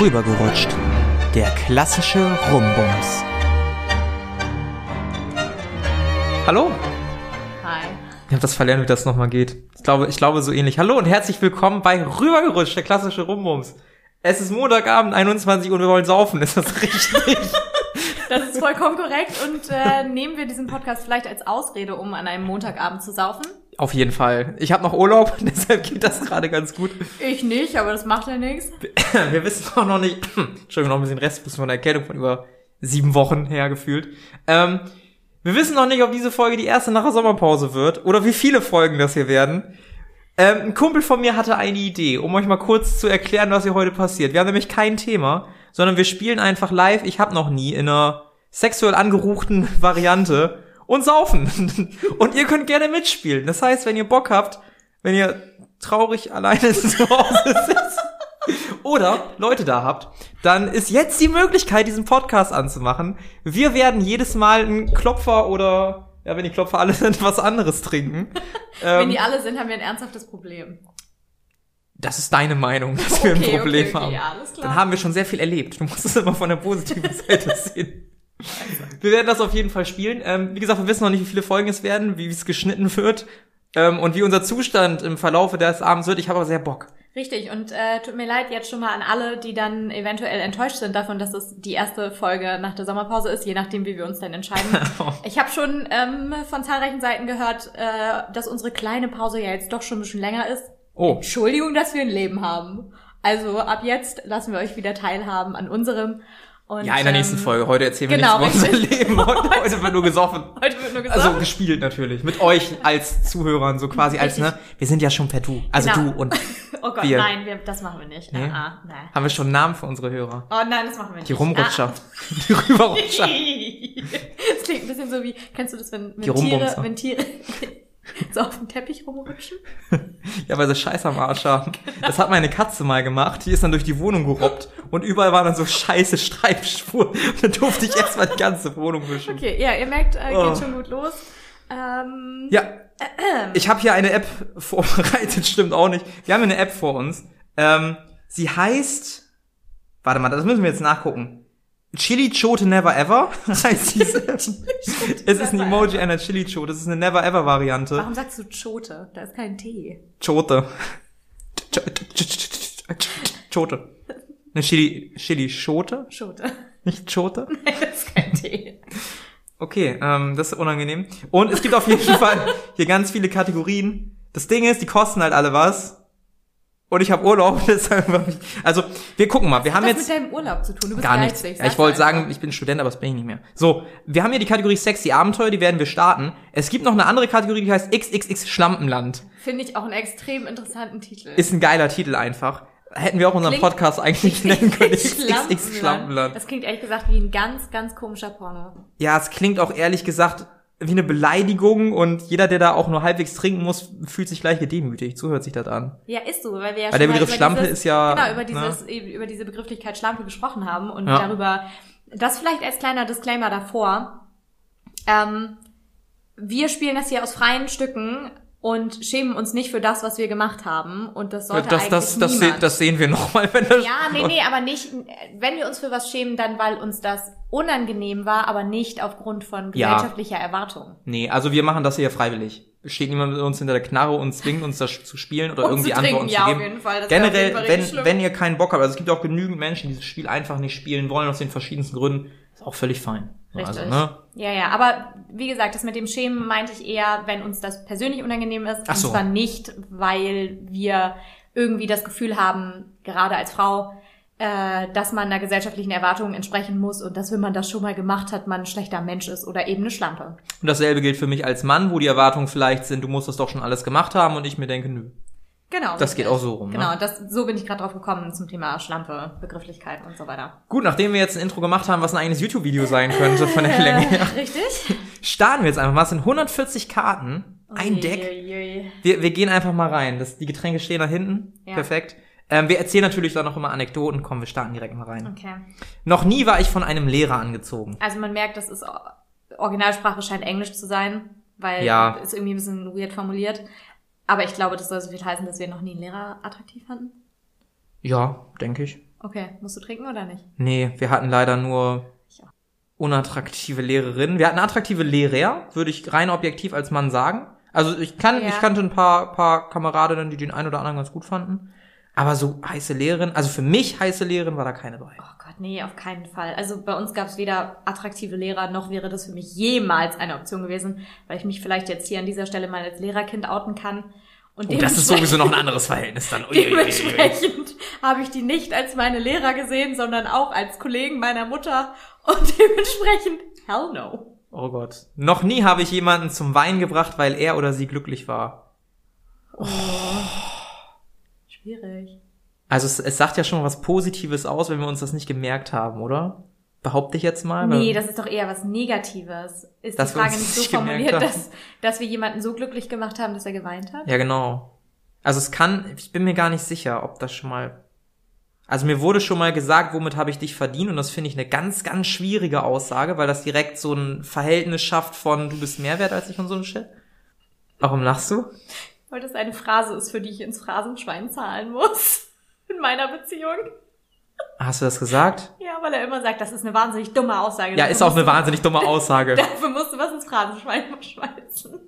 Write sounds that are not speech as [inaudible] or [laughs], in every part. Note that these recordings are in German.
Rübergerutscht. Der klassische Rumbums. Hallo? Hi. Ich habe das verlernt, wie das nochmal geht. Ich glaube, ich glaube so ähnlich. Hallo und herzlich willkommen bei Rübergerutscht, der klassische Rumbums. Es ist Montagabend, 21 Uhr und wir wollen saufen. Ist das richtig? [laughs] [laughs] Das ist vollkommen korrekt. Und äh, nehmen wir diesen Podcast vielleicht als Ausrede, um an einem Montagabend zu saufen? Auf jeden Fall. Ich habe noch Urlaub, [laughs] deshalb geht das gerade ganz gut. Ich nicht, aber das macht ja nichts. Wir [clears throat] wissen auch noch nicht, [clears throat] Entschuldigung, noch ein bisschen Rest von der Erkältung von über sieben Wochen her gefühlt. Ähm, wir wissen noch nicht, ob diese Folge die erste nach der Sommerpause wird oder wie viele Folgen das hier werden. Ähm, ein Kumpel von mir hatte eine Idee, um euch mal kurz zu erklären, was hier heute passiert. Wir haben nämlich kein Thema, sondern wir spielen einfach live, ich habe noch nie, in einer sexuell angeruchten [laughs] Variante und saufen. [laughs] und ihr könnt gerne mitspielen. Das heißt, wenn ihr Bock habt, wenn ihr traurig alleine [laughs] zu Hause sitzt oder Leute da habt, dann ist jetzt die Möglichkeit, diesen Podcast anzumachen. Wir werden jedes Mal einen Klopfer oder, ja, wenn die Klopfer alle sind, was anderes trinken. [laughs] Wenn Ähm, die alle sind, haben wir ein ernsthaftes Problem. das ist deine Meinung, dass wir ein Okay, Problem okay, okay, haben. ja, alles klar. Dann haben wir schon sehr viel erlebt. Du musst es immer von der positiven Seite sehen. Wir werden das auf jeden Fall spielen. Ähm, wie gesagt, wir wissen noch nicht, wie viele Folgen es werden, wie es geschnitten wird ähm, und wie unser Zustand im Verlaufe des Abends wird. Ich habe aber sehr Bock. Richtig, und äh, tut mir leid jetzt schon mal an alle, die dann eventuell enttäuscht sind davon, dass es die erste Folge nach der Sommerpause ist, je nachdem, wie wir uns dann entscheiden. [laughs] ich habe schon ähm, von zahlreichen Seiten gehört, äh, dass unsere kleine Pause ja jetzt doch schon ein bisschen länger ist. Oh, Entschuldigung, dass wir ein Leben haben. Also ab jetzt lassen wir euch wieder teilhaben an unserem. Und, ja, in der nächsten ähm, Folge. Heute erzählen wir genau, nichts über unser. Leben. Heute, heute [laughs] wird nur gesoffen. Heute wird nur gesagt. Also gespielt natürlich. Mit euch als Zuhörern, so quasi als, ne? Wir sind ja schon per Du. Also Genau. du und [laughs] oh Gott, wir. nein, wir, das machen wir nicht. Nee? Ah, ah, nein. haben wir schon einen Namen für unsere Hörer. Oh nein, das machen wir nicht. Die Rumrutscher. Ah. [laughs] Die Rüberrutscher. Das klingt ein bisschen so wie, kennst du das, wenn, wenn Tiere, wenn Tiere [laughs] so auf dem Teppich rumrutschen? [laughs] Ja, weil sie Scheiß am Arsch haben. Das hat meine Katze mal gemacht. Die ist dann durch die Wohnung gerobbt und überall waren dann so scheiße Streifspuren. Und dann durfte ich erstmal die ganze Wohnung wischen. Okay, ja, ihr merkt, äh, geht Oh. schon gut los. Ähm, Ja. Ich habe hier eine App [laughs] vorbereitet, stimmt auch nicht. Wir haben eine App vor uns. Ähm, sie heißt. Warte mal, das müssen wir jetzt nachgucken. Chili Chote Never Ever [laughs] heißt diese. es ist ein Emoji einer Chili Chote. Das ist eine Never Ever Variante. warum sagst du Chote? Da ist kein T. Chote. Ch- ch- ch- ch- ch- Chote. Eine Chili, Chili Schote? Chote. Nicht Chote? [laughs] Nein, das ist kein T. Okay, ähm, das ist unangenehm. Und es gibt auf jeden [laughs] Fall hier ganz viele Kategorien. Das Ding ist, die kosten halt alle was. Und ich habe Urlaub, deshalb hab ich, also wir gucken mal. Wir haben Was jetzt mit deinem Urlaub zu tun? Du bist gar nichts. geizig. Ich wollte sagen, ich bin Student, aber das bin ich nicht mehr. So, wir haben hier die Kategorie Sexy Abenteuer, die werden wir starten. Es gibt noch eine andere Kategorie, die heißt XXX Schlampenland. Finde ich auch einen extrem interessanten Titel. Ist ein geiler Titel einfach. Hätten wir auch unseren Klingt- Podcast eigentlich [laughs] nennen können. XXX. Schlampenland. Das klingt ehrlich gesagt wie ein ganz, ganz komischer Porno. Ja, es klingt auch ehrlich gesagt wie eine Beleidigung und jeder, der da auch nur halbwegs trinken muss, fühlt sich gleich gedemütigt. So hört sich das an. Ja, ist so, weil wir ja Weil der Begriff über Schlampe dieses, ist ja, genau über ne? dieses eben über diese Begrifflichkeit Schlampe gesprochen haben und Ja. darüber das vielleicht als kleiner Disclaimer davor. Ähm, wir spielen das hier aus freien Stücken und schämen uns nicht für das, was wir gemacht haben und das sollte Das, eigentlich das, das, se niemand. das sehen wir nochmal, wenn das. ja, nee, nee, aber nicht, wenn wir uns für was schämen, dann weil uns das unangenehm war, aber nicht aufgrund von Ja. gesellschaftlicher Erwartung. Nee, also wir machen das hier freiwillig. Steht niemand mit uns hinter der Knarre und zwingt uns das zu spielen oder Und irgendwie Antworten trinken, zu ja, geben. auf jeden Fall. Das wäre auf Generell, jeden Fall wenn, wenn ihr keinen Bock habt, also es gibt auch genügend Menschen, die dieses Spiel einfach nicht spielen wollen, aus den verschiedensten Gründen, ist auch völlig fein. Richtig. Also, ne? Ja, ja, aber wie gesagt, das mit dem Schämen meinte ich eher, wenn uns das persönlich unangenehm ist. Ach so. Und zwar nicht, weil wir irgendwie das Gefühl haben, gerade als Frau, äh, dass man einer gesellschaftlichen Erwartung entsprechen muss und dass, wenn man das schon mal gemacht hat, man ein schlechter Mensch ist oder eben eine Schlampe. Und dasselbe gilt für mich als Mann, wo die Erwartungen vielleicht sind, du musst das doch schon alles gemacht haben und ich mir denke, nö. Genau. Das geht auch so rum, ne? Genau, das, so bin ich gerade drauf gekommen zum Thema Schlampe, Begrifflichkeiten und so weiter. Gut, nachdem wir jetzt ein Intro gemacht haben, was ein eigenes YouTube-Video sein könnte von der Länge her, [laughs] Richtig? starten wir jetzt einfach mal. Es sind 140 Karten, ein Deck. Uiuiui. Wir, wir gehen einfach mal rein. Das, die Getränke stehen da hinten. Ja. Perfekt. Ähm, wir erzählen natürlich dann noch immer Anekdoten. Komm, wir starten direkt mal rein. Okay. Noch nie war ich von einem Lehrer angezogen. Also man merkt, das ist Originalsprache scheint Englisch zu sein, weil Ja. ist irgendwie ein bisschen weird formuliert. Aber ich glaube, das soll so viel heißen, dass wir noch nie einen Lehrer attraktiv fanden. Ja, denke ich. Okay, musst du trinken oder nicht? Nee, wir hatten leider nur unattraktive Lehrerinnen. Wir hatten attraktive Lehrer, würde ich rein objektiv als Mann sagen. Also ich kann, Ja. ich kannte ein paar, paar Kameradinnen, die den einen oder anderen ganz gut fanden. Aber so heiße Lehrerin, also für mich heiße Lehrerin war da keine bei. Oh nee, auf keinen Fall. Also bei uns gab es weder attraktive Lehrer, noch wäre das für mich jemals eine Option gewesen, weil ich mich vielleicht jetzt hier an dieser Stelle mal als Lehrerkind outen kann. Und Oh, das ist sowieso noch ein anderes Verhältnis dann. Uiuiui. Dementsprechend habe ich die nicht als meine Lehrer gesehen, sondern auch als Kollegen meiner Mutter. Und [laughs] dementsprechend, hell no. Oh Gott. Noch nie habe ich jemanden zum Weinen gebracht, weil er oder sie glücklich war. Schwierig. Also es, es sagt ja schon mal was Positives aus, wenn wir uns das nicht gemerkt haben, oder? Behaupte ich jetzt mal. Nee, das ist doch eher was Negatives. Ist die Frage nicht [laughs] so formuliert, haben. dass, dass wir jemanden so glücklich gemacht haben, dass er geweint hat? Ja, genau. Also es kann, ich bin mir gar nicht sicher, ob das schon mal. Also mir wurde schon mal gesagt, womit habe ich dich verdient und das finde ich eine ganz, ganz schwierige Aussage, weil das direkt so ein Verhältnis schafft von du bist mehr wert als ich und so ein Shit. Warum lachst du? Weil das eine Phrase ist, für die ich ins Phrasenschwein zahlen muss. In meiner Beziehung. Hast du das gesagt? Ja, weil er immer sagt, das ist eine wahnsinnig dumme Aussage. Ja, Dafür ist auch eine wahnsinnig dumme Aussage. [laughs] Dafür musst du was ins Phrasenschwein schmeißen.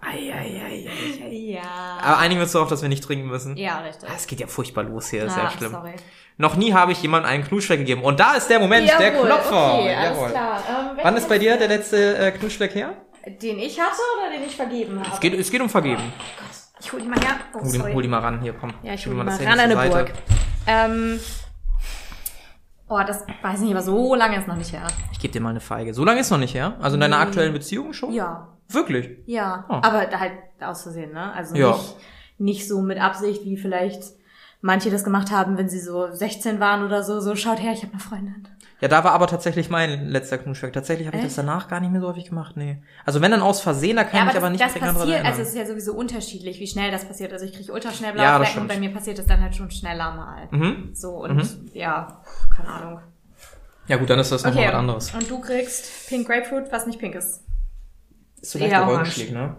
Eieieiei. Ja. Aber einigen wir uns darauf, dass wir nicht trinken müssen. Ja, richtig. Ah, Es geht ja furchtbar los hier, ist Ah, ja schlimm. Sorry. Noch nie habe ich jemandem einen Knutschfleck gegeben. Und da ist der Moment, der Jawohl, Klopfer. Okay, alles Jawohl. klar. Ähm, Wann ist bei dir der letzte äh, Knutschfleck her? Den ich hatte oder den ich vergeben habe? Es geht, es geht um Vergeben. Ich hol die mal her. Oh, Hol die, hol die mal ran, hier, komm. Ja, ich Schieb hol die mal das ran an eine. Burg. Ähm, oh, das weiß ich nicht, aber so lange ist noch nicht her. Ich gebe dir mal eine Feige. So lange ist noch nicht her? Also in deiner Nee. aktuellen Beziehung schon? Ja, Wirklich? ja. Oh. Aber halt aus Versehen, ne? Also Ja. nicht, nicht so mit Absicht, wie vielleicht manche das gemacht haben, wenn sie so 16 waren oder so. So, schaut her, ich habe eine Freundin. Ja, da war aber tatsächlich mein letzter Knutschfleck. Tatsächlich habe ich das danach gar nicht mehr so häufig gemacht, nee. Also wenn dann aus Versehen, da kann ich mich aber das, nicht das dran erinnern. also es ist ja sowieso unterschiedlich, wie schnell das passiert. Also ich kriege ultraschnell blaue Ja, das Flecken und bei mir passiert es dann halt schon schneller mal. mhm. So und ja, keine Ahnung. Ja gut, dann ist das nochmal Okay, was anderes. und du kriegst Pink Grapefruit, was nicht pink ist. Ist so leicht orange. Ne?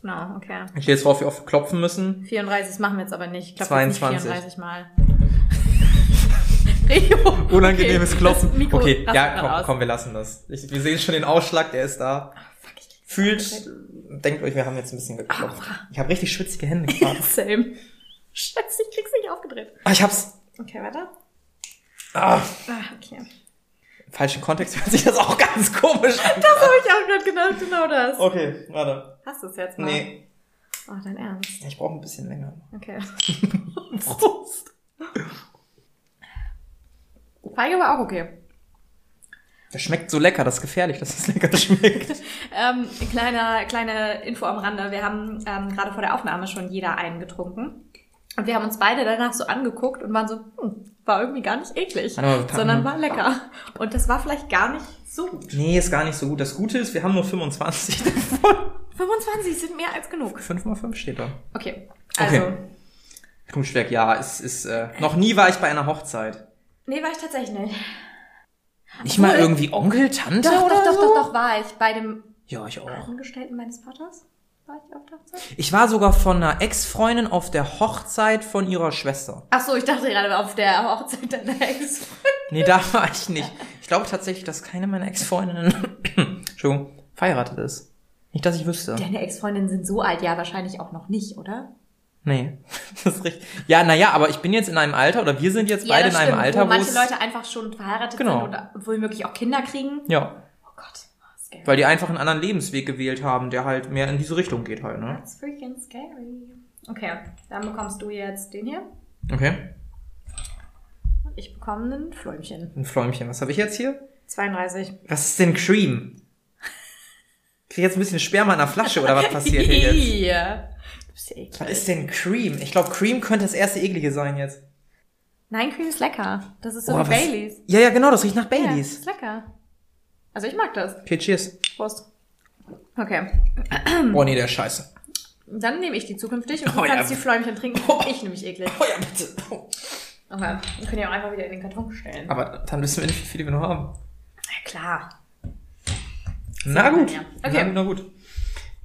Genau, okay. Ich stehe jetzt drauf, wie oft wir klopfen müssen. 34 das machen wir jetzt aber nicht. Ich glaube 22. 34 Mal. [laughs] Rio. Unangenehmes Okay, Klopfen. Mikro okay, ja, komm, komm, wir lassen das. Ich, wir sehen schon den Ausschlag, der ist da. Fuck, krieg's Fühlt, denkt euch, wir haben jetzt ein bisschen geklopft. Ich habe richtig schwitzige Hände [laughs] gerade. same. Scheiße, ich krieg's nicht aufgedreht. ah, ich hab's. Okay, weiter. Ah, Ah, okay. im falschen Kontext hört sich das auch [laughs] ganz komisch an. Das habe ich auch gerade gedacht, genau das. Okay, warte. Hast du es jetzt mal? Nee, Oh, dein Ernst. ich brauche ein bisschen länger. Okay. [laughs] Prost. Feige war auch okay. Das schmeckt so lecker, das ist gefährlich, dass es [laughs] lecker schmeckt. [laughs] Ähm, kleine, kleine Info am Rande. Wir haben ähm, gerade vor der Aufnahme schon jeder einen getrunken. Und wir haben uns beide danach so angeguckt und waren so, hm, war irgendwie gar nicht eklig, sondern war lecker. Und das war vielleicht gar nicht so gut. nee, ist gar nicht so gut. Das Gute ist, wir haben nur 25 davon. 25 sind mehr als genug. 5 mal 5 steht da. Okay. Also, Okay. Knutschwerk, ja, ist, ist, äh, noch nie war ich bei einer Hochzeit. nee, war ich tatsächlich nicht. Nicht mal Obwohl- irgendwie Onkel, Tante Doch, oder doch, doch, so? doch, doch, war ich bei dem Ja, ich auch. Angestellten meines Vaters. War ich auf der Hochzeit? Ich war sogar von einer Ex-Freundin auf der Hochzeit von ihrer Schwester. Ach so, ich dachte gerade auf der Hochzeit deiner Ex. Nee, da war ich nicht. Ich glaube tatsächlich, dass keine meiner Ex-Freundinnen, [clears throat] Entschuldigung, verheiratet ist. Nicht, dass ich wüsste. Deine Ex-Freundinnen sind so alt, ja, wahrscheinlich auch noch nicht, oder? Nee, [laughs] das ist richtig. Ja, naja, aber ich bin jetzt in einem Alter, oder wir sind jetzt beide in einem stimmt, Alter, wo wo manche Leute einfach schon verheiratet Genau. sind oder womöglich auch Kinder kriegen. ja, Oh Gott, scary. weil die einfach einen anderen Lebensweg gewählt haben, der halt mehr in diese Richtung geht halt, ne? That's freaking scary. Okay, dann bekommst du jetzt den hier Okay, und ich bekomme ein Fläumchen. ein Fläumchen. Was habe ich jetzt hier? 32. Was ist denn Cream? Krieg jetzt ein bisschen Sperma in der Flasche oder was passiert hier jetzt? [laughs] Du bist ja eklig. Was ist denn Cream? Ich glaube, Cream könnte das erste eklige sein jetzt. Nein, Cream ist lecker. Das ist so Oh, Baileys. Ja, ja, genau, das riecht nach Ja, Baileys. ist lecker. Also ich mag das. Okay, cheers. Prost. Okay. [clears throat] Oh nee, der ist scheiße. Dann nehme ich die zukünftig und du Oh, ja. kannst die Fläumchen trinken. Ich nämlich eklig. Oh ja, bitte. Oh. Okay. Wir können ja auch einfach wieder in den Karton stellen. Aber dann wissen wir nicht, wie viele wir noch haben. Ja, klar. Na gut. Na Okay. gut, na gut.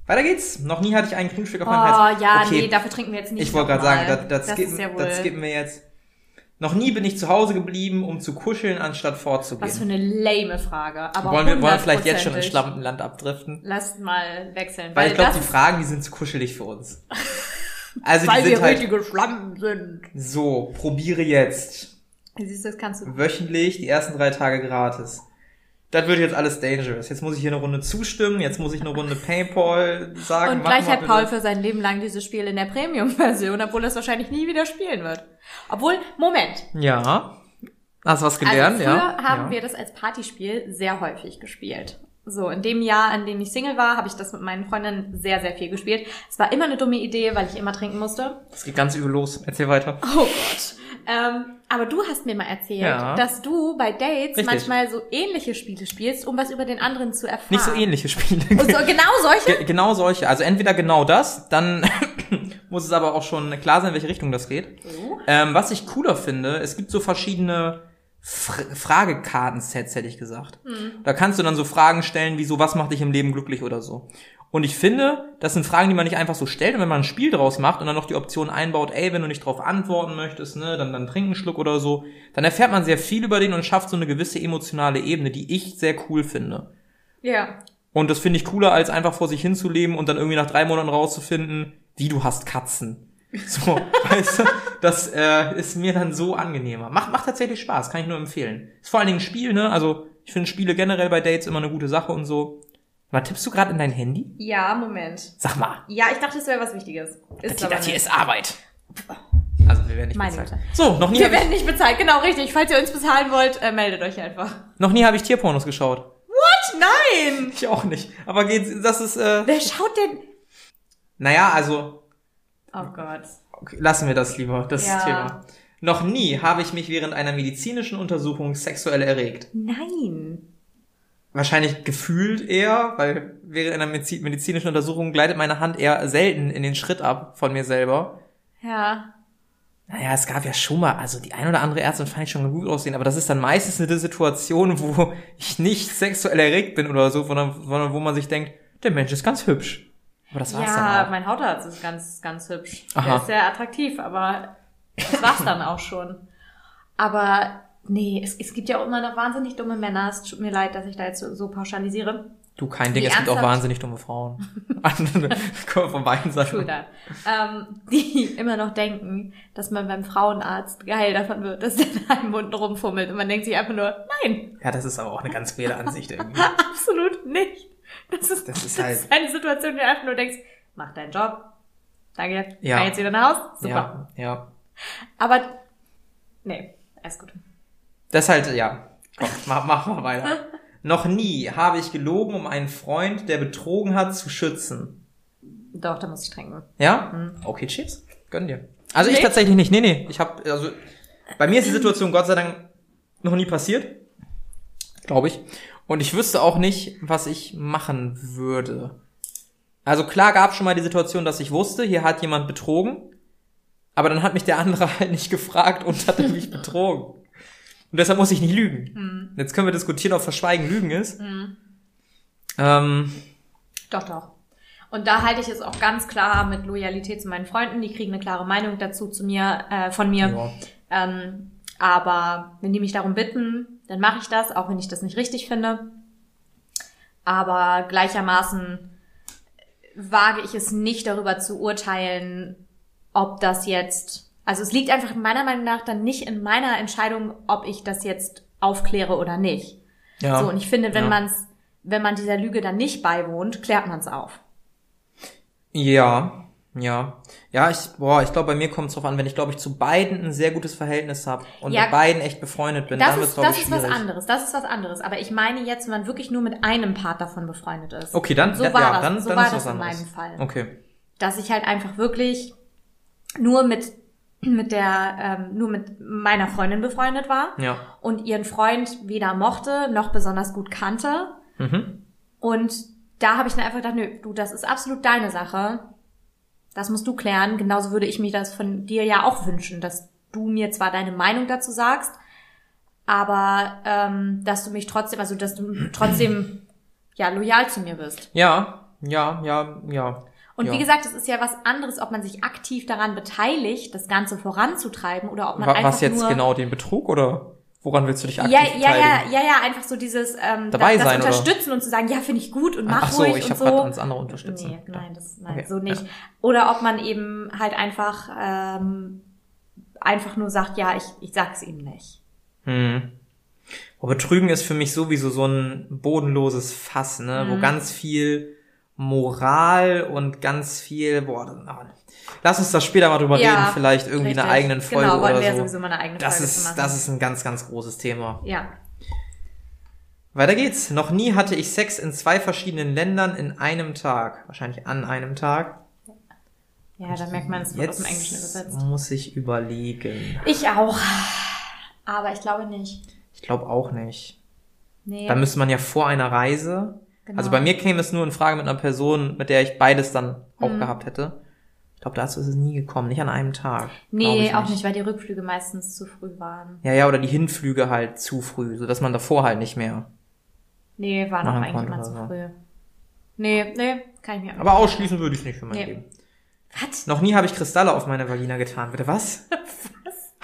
Weiter geht's. Noch nie hatte ich einen Knutschfick auf Oh meinem Hals. ja, okay. nee, dafür trinken wir jetzt nicht Ich wollte gerade sagen, nochmal. das, das, skippen, ja das skippen wir jetzt. Noch nie bin ich zu Hause geblieben, um zu kuscheln, anstatt vorzugehen. Was für eine lame Frage. Aber wollen wir wollen wir vielleicht jetzt schon in hundertprozentig. Schlampenland abdriften? Lasst mal wechseln. Weil ich glaube, das die Fragen, die sind zu kuschelig für uns. [laughs] Also weil die wir sind halt richtige Schlampen sind. so, probiere jetzt Siehst du, das kannst du. wöchentlich die ersten drei Tage gratis. Das wird jetzt alles dangerous. Jetzt muss ich hier eine Runde zustimmen, jetzt muss ich eine Runde Paypal sagen. Und gleich hat. Paul für sein Leben lang dieses Spiel in der Premium-Version, obwohl er es wahrscheinlich nie wieder spielen wird. Obwohl, Moment. Ja. Hast du was gelernt, also früher ja? haben ja. wir das als Partyspiel sehr häufig gespielt. So, in dem Jahr, in dem ich Single war, habe ich das mit meinen Freundinnen sehr, sehr viel gespielt. Es war immer eine dumme Idee, weil ich immer trinken musste. Das geht ganz übel los. Erzähl weiter. Oh Gott. Ähm, aber du hast mir mal erzählt, Ja. dass du bei Dates Richtig. manchmal so ähnliche Spiele spielst, um was über den anderen zu erfahren. Nicht so ähnliche Spiele. So, genau solche? Ge- genau solche. Also entweder genau das, dann [coughs] muss es aber auch schon klar sein, in welche Richtung das geht. Oh. Ähm, was ich cooler finde, es gibt so verschiedene Fr Fragekartensets, hätte ich gesagt. Hm. Da kannst du dann so Fragen stellen, wie so, was macht dich im Leben glücklich oder so. Und ich finde, das sind Fragen, die man nicht einfach so stellt. Und wenn man ein Spiel draus macht und dann noch die Option einbaut, ey, wenn du nicht drauf antworten möchtest, ne, dann, dann trink einen Schluck oder so, dann erfährt man sehr viel über den und schafft so eine gewisse emotionale Ebene, die ich sehr cool finde. Ja. Und das finde ich cooler, als einfach vor sich hinzuleben und dann irgendwie nach drei Monaten rauszufinden, wie du hast Katzen. So, [laughs] weißt du, das äh, ist mir dann so angenehmer. Macht, macht tatsächlich Spaß, kann ich nur empfehlen. Ist vor allen Dingen ein Spiel, ne? Also ich finde Spiele generell bei Dates immer eine gute Sache und so. Aber tippst du gerade in dein Handy? Ja, Moment. Sag mal, Ja, ich dachte, es wäre was Wichtiges. Ist das, das hier ist Arbeit. Also wir werden nicht Meine bezahlt. Güte. So, noch nie Wir habe ich, werden nicht bezahlt, genau richtig. Falls ihr uns bezahlen wollt, äh, meldet euch einfach. noch nie hab ich Tierpornos geschaut. What? Nein! Ich auch nicht. Aber geht's, das ist, äh, Wer schaut denn? naja, also Oh Gott. Okay, lassen wir das lieber, das Ja. Thema. Noch nie habe ich mich während einer medizinischen Untersuchung sexuell erregt. Nein. Wahrscheinlich gefühlt eher, weil während einer medizi- medizinischen Untersuchung gleitet meine Hand eher selten in den Schritt ab von mir selber. Ja. Naja, es gab ja schon mal, also die ein oder andere Ärztin fand ich schon gut aussehen, aber das ist dann meistens eine Situation, wo ich nicht sexuell erregt bin oder so, sondern, sondern wo man sich denkt, der Mensch ist ganz hübsch. Aber das war's Ja, dann auch. mein Hautarzt ist ganz, ganz hübsch. Aha. Der ist sehr attraktiv, aber das war's dann auch schon. Aber nee, es, es gibt ja auch immer noch wahnsinnig dumme Männer. Es tut mir leid, dass ich da jetzt so, so pauschalisiere. Du, kein Ding, Wie es gibt auch wahnsinnig dumme Frauen. [laughs] Kommen von beiden Seiten. Ähm, die [laughs] immer noch denken, dass man beim Frauenarzt geil davon wird, dass der da im Mund rumfummelt. Und man denkt sich einfach nur, nein, Ja, das ist aber auch eine ganz weirde Ansicht irgendwie. [laughs] absolut nicht. Das ist, Das ist das halt- ist eine Situation, in der du einfach nur denkst, mach deinen Job. Danke. Ja. Kann jetzt wieder nach Haus? Super. Ja, ja. Aber, nee, alles gut. Das halt, ja. Komm, [laughs] mach, mach mal weiter. Noch nie habe ich gelogen, um einen Freund, der betrogen hat, zu schützen. Doch, da muss ich trinken. Ja? Okay, cheers. Gönn dir. Also ich Nee? tatsächlich nicht. Nee, nee. Ich habe also bei mir ist die Situation Gott sei Dank noch nie passiert. Glaube ich. Und ich wüsste auch nicht, was ich machen würde. Also klar gab schon mal die Situation, dass ich wusste, hier hat jemand betrogen, aber dann hat mich der andere [laughs] halt nicht gefragt und hat mich betrogen. Und deshalb muss ich nicht lügen. Jetzt können wir diskutieren, ob Verschweigen Lügen ist. Ähm, Doch, doch. Und da halte ich es auch ganz klar mit Loyalität zu meinen Freunden. Die kriegen eine klare Meinung dazu zu mir, äh, von mir. ja. Ähm, aber wenn die mich darum bitten, dann mache ich das, auch wenn ich das nicht richtig finde. Aber gleichermaßen wage ich es nicht darüber zu urteilen, ob das jetzt, also es liegt einfach meiner Meinung nach dann nicht in meiner Entscheidung, ob ich das jetzt aufkläre oder nicht. ja. So, und ich finde, wenn ja. man's, wenn man dieser Lüge dann nicht beiwohnt, klärt man's auf. Ja, ja. Ja, ich, boah, ich glaube, bei mir kommt es drauf an, wenn ich, glaube ich, zu beiden ein sehr gutes Verhältnis habe und Ja. mit beiden echt befreundet bin, Das dann wird es, ist, glaube das ich, ist was anderes. Das ist was anderes. Aber ich meine jetzt, wenn man wirklich nur mit einem Part davon befreundet ist. Okay, dann, So ja, war ja, das, dann, so dann war ist das was in anderes. meinem Fall. Okay. Dass ich halt einfach wirklich nur mit, mit der, ähm, nur mit meiner Freundin befreundet war Ja. und ihren Freund weder mochte, noch besonders gut kannte. Mhm. Und da habe ich dann einfach gedacht, nö, du, das ist absolut deine Sache. Das musst du klären. Genauso würde ich mir das von dir ja auch wünschen, dass du mir zwar deine Meinung dazu sagst, aber ähm, dass du mich trotzdem, also dass du trotzdem ja loyal zu mir bist. Ja, ja, ja, ja. Und Ja. wie gesagt, es ist ja was anderes, ob man sich aktiv daran beteiligt, das Ganze voranzutreiben oder ob man Wa- einfach Was jetzt nur genau, den Betrug oder woran willst du dich aktiv ja, ja, ja, beteiligen? ja, ja, einfach so dieses ähm, Dabei das, das sein, oder? unterstützen und zu sagen, ja, finde ich gut und mach Ach so, ruhig ich und habe so. ans andere unterstützen. Nee, nein, das, nein, Okay, so nicht. Oder ob man eben halt einfach ähm, einfach nur sagt, ja, ich, ich sag's ihm nicht. Hm. Aber Betrügen ist für mich sowieso so ein bodenloses Fass, ne? Mhm. Wo ganz viel Moral und ganz viel, boah, das- ah, lass uns da später mal drüber Ja, reden, vielleicht irgendwie in einer Richtig. eigenen Folge genau, oder so. sowieso mal eine eigene Das Folge ist, das ist ein ganz, ganz großes Thema. ja. Weiter geht's. Noch nie hatte ich Sex in zwei verschiedenen Ländern in einem Tag. Wahrscheinlich an einem Tag. Ja, da merkt man, es wird aus dem Englischen übersetzt. muss ich überlegen. Ich auch. Aber ich glaube nicht. Ich glaube auch nicht. Nee. Da müsste man ja vor einer Reise. Genau. Also bei mir käme es nur in Frage mit einer Person, mit der ich beides dann auch Mhm. gehabt hätte. Ich glaube, dazu ist es nie gekommen. Nicht an einem Tag. Nee, auch nicht, weil die Rückflüge meistens zu früh waren. Ja, ja, oder die Hinflüge halt zu früh, sodass man davor halt nicht mehr. Nee, waren auch Machen eigentlich immer zu so. früh. Nee, nee, kann ich mir Aber ausschließen würde ich es nicht für mein Nee. Leben. Was? Noch nie habe ich Kristalle auf meine Vagina getan. Bitte was? [laughs]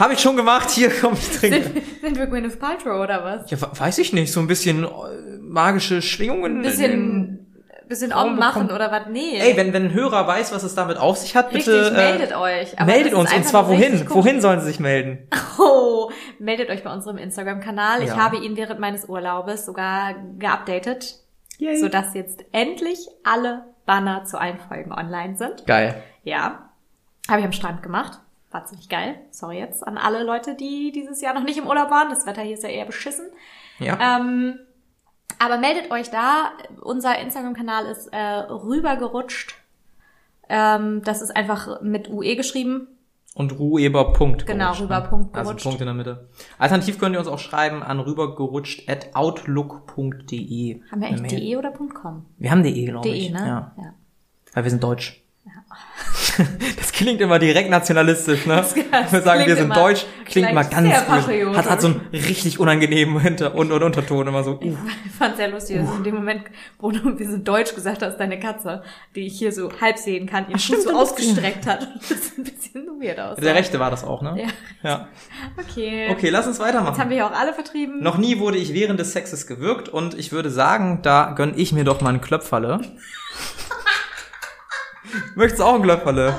Habe ich schon gemacht. Hier, komm, ich trinke. Sind, sind wir Gwyneth Paltrow oder was? Ja, we- weiß ich nicht. So ein bisschen äh, magische Schwingungen. Ein bisschen, bisschen Raum Augen machen bekommen. oder was? Nee. Ey, wenn, wenn ein Hörer weiß, was es damit auf sich hat, bitte. Richtig, äh, meldet euch. Aber meldet uns. Und zwar wohin? Wohin sollen sie sich melden? [laughs] Oh, meldet euch bei unserem Instagram-Kanal. Ich Ja. habe ihn während meines Urlaubes sogar geupdatet, Yay. sodass jetzt endlich alle Banner zu allen Folgen online sind. Geil. Ja, habe ich am Strand gemacht. War ziemlich geil. Sorry jetzt an alle Leute, die dieses Jahr noch nicht im Urlaub waren. Das Wetter hier ist ja eher beschissen. Ja. Ähm, aber meldet euch da. Unser Instagram-Kanal ist äh, rübergerutscht. Ähm, das ist einfach mit UE geschrieben. Und Ruheber Punkt. Genau, gerutscht, rüber ne? Punkt Also in der Mitte. Alternativ könnt ihr uns auch schreiben an rübergerutscht at outlook.de. Haben wir eigentlich de oder .com? Wir haben de, glaube De, ich. ne? Ja. ja. Weil wir sind deutsch. [laughs] Das klingt immer direkt nationalistisch, ne? [laughs] das wir sagen, wir sind deutsch, klingt immer ganz cool. Hat, hat so einen richtig unangenehmen Hinter- und, und Unterton immer so. Uh. Ich fand sehr lustig, dass in dem Moment, Bruno, wir sind deutsch gesagt hast, deine Katze, die ich hier so halb sehen kann, ihren Fuß stimmt, so ausgestreckt hat. Das ist ein bisschen weird aus. Der rechte war das auch, ne? Ja. ja. Okay. Okay, lass uns Jetzt haben weitermachen. wir ja auch alle vertrieben. Noch nie wurde ich während des Sexes gewürgt und ich würde sagen, da gönn ich mir doch mal einen Klöpferle. [laughs] [laughs] Möchtest du auch einen Klöpferle?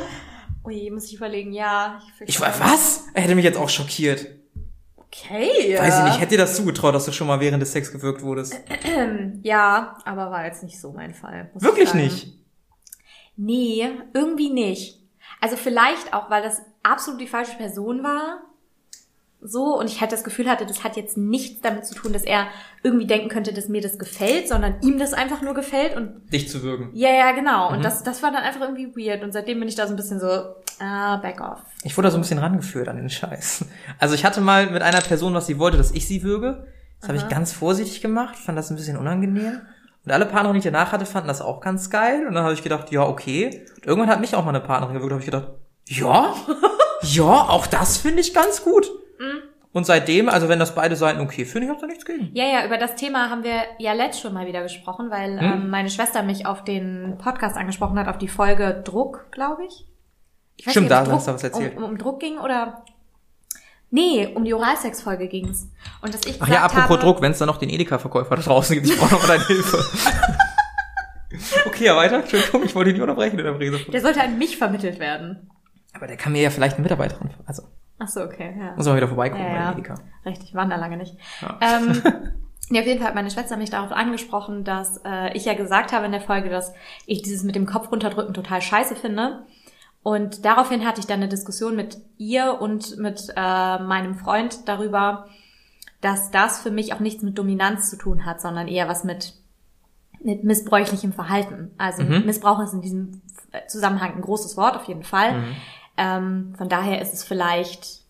Ui, muss ich überlegen, ja. Ich, Ich war, was? Er hätte mich jetzt auch schockiert. Okay. Weiß ich nicht, hätte dir das zugetraut, dass du schon mal während des Sex gewürgt wurdest? [clears throat] Ja, aber war jetzt nicht so mein Fall. Wirklich nicht? Nee, irgendwie nicht. Also vielleicht auch, weil das absolut die falsche Person war. So, und ich halt das Gefühl hatte, das hat jetzt nichts damit zu tun, dass er irgendwie denken könnte, dass mir das gefällt, sondern ihm das einfach nur gefällt und Dich zu würgen. ja, ja, genau. Mhm. Und das, das war dann einfach irgendwie weird. Und seitdem bin ich da so ein bisschen so, ah, back off. Ich wurde da so ein bisschen rangeführt an den Scheiß. Also ich hatte mal mit einer Person, was sie wollte, dass ich sie würge. Das habe ich ganz vorsichtig gemacht, fand das ein bisschen unangenehm. Und alle Partner, die ich danach hatte, fanden das auch ganz geil. Und dann habe ich gedacht, ja, okay. Und irgendwann hat mich auch mal eine Partnerin gewürgt, habe ich gedacht, ja, [laughs] ja, auch das finde ich ganz gut. Und seitdem, also wenn das beide Seiten okay finden, ich habe da nichts gegen. Ja, ja, über das Thema haben wir ja letzt schon mal wieder gesprochen, weil Hm? ähm, meine Schwester mich auf den Podcast angesprochen hat, auf die Folge Druck, glaube ich. ich weiß Stimmt, nicht, da es hast du was erzählt. Um, um, Druck ging oder... Nee, um die Oralsex-Folge ging's. Und dass ich Ach ja, apropos habe, Druck, wenn es da noch den Edeka-Verkäufer da draußen gibt, ich brauche noch mal deine Hilfe. [laughs] okay, ja, weiter. Entschuldigung, ich wollte dich nicht unterbrechen in der Brise. der sollte an mich vermittelt werden. Aber der kann mir ja vielleicht eine Mitarbeiterin, also Ach so, okay, ja. muss man wieder vorbeikommen Ja, bei ja. Edeka. Richtig, waren da lange nicht. Ja. Ähm, [laughs] ja, auf jeden Fall hat meine Schwester mich darauf angesprochen, dass äh, ich ja gesagt habe in der Folge, dass ich dieses mit dem Kopf runterdrücken total scheiße finde. Und daraufhin hatte ich dann eine Diskussion mit ihr und mit äh, meinem Freund darüber, dass das für mich auch nichts mit Dominanz zu tun hat, sondern eher was mit, mit missbräuchlichem Verhalten. Also Mhm. Missbrauch ist in diesem Zusammenhang ein großes Wort auf jeden Fall. Mhm. Ähm, von daher ist es vielleicht,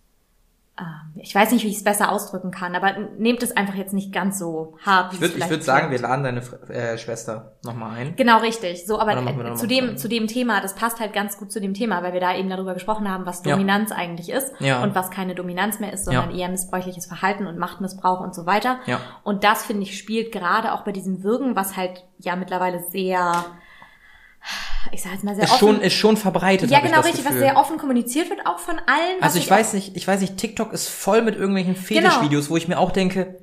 ähm, ich weiß nicht, wie ich es besser ausdrücken kann, aber nehmt es einfach jetzt nicht ganz so hart. wie Ich es würde würd sagen, wir laden deine äh, Schwester nochmal ein. Genau, richtig. So, aber äh, zu dem, zu dem Thema, das passt halt ganz gut zu dem Thema, weil wir da eben darüber gesprochen haben, was Ja. Dominanz eigentlich ist Ja. und was keine Dominanz mehr ist, sondern Ja. eher missbräuchliches Verhalten und Machtmissbrauch und so weiter. Ja. Und das, finde ich, spielt gerade auch bei diesem Würgen, was halt ja mittlerweile sehr ich sag jetzt mal sehr ist offen. schon, ist schon verbreitet. ja, ich genau richtig, was Gefühl. sehr offen kommuniziert wird, auch von allen. was Also ich auch- weiß nicht, ich weiß nicht, TikTok ist voll mit irgendwelchen Genau. Fetischvideos, wo ich mir auch denke,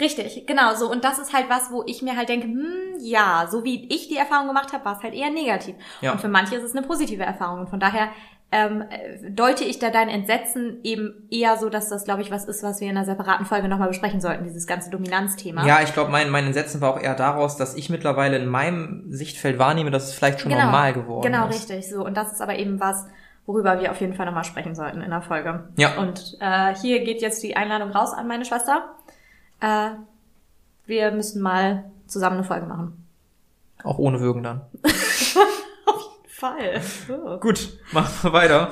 Richtig, genau so. Und das ist halt was, wo ich mir halt denke, hm, ja, so wie ich die Erfahrung gemacht habe, war es halt eher negativ. Ja. Und für manche ist es eine positive Erfahrung. Und von daher ähm, äh, deute ich da dein Entsetzen eben eher so, dass das, glaube ich, was ist, was wir in einer separaten Folge nochmal besprechen sollten, dieses ganze Dominanzthema. ja, ich glaube, mein, mein Entsetzen war auch eher daraus, dass ich mittlerweile in meinem Sichtfeld wahrnehme, dass es vielleicht schon normal geworden Genau, ist. richtig. So. Und das ist aber eben was, worüber wir auf jeden Fall nochmal sprechen sollten in der Folge. Ja. Und äh, hier geht jetzt die Einladung raus an meine Schwester. Äh, wir müssen mal zusammen eine Folge machen. Auch ohne Würgen dann. [laughs] Fall. [laughs] Gut, machen wir weiter.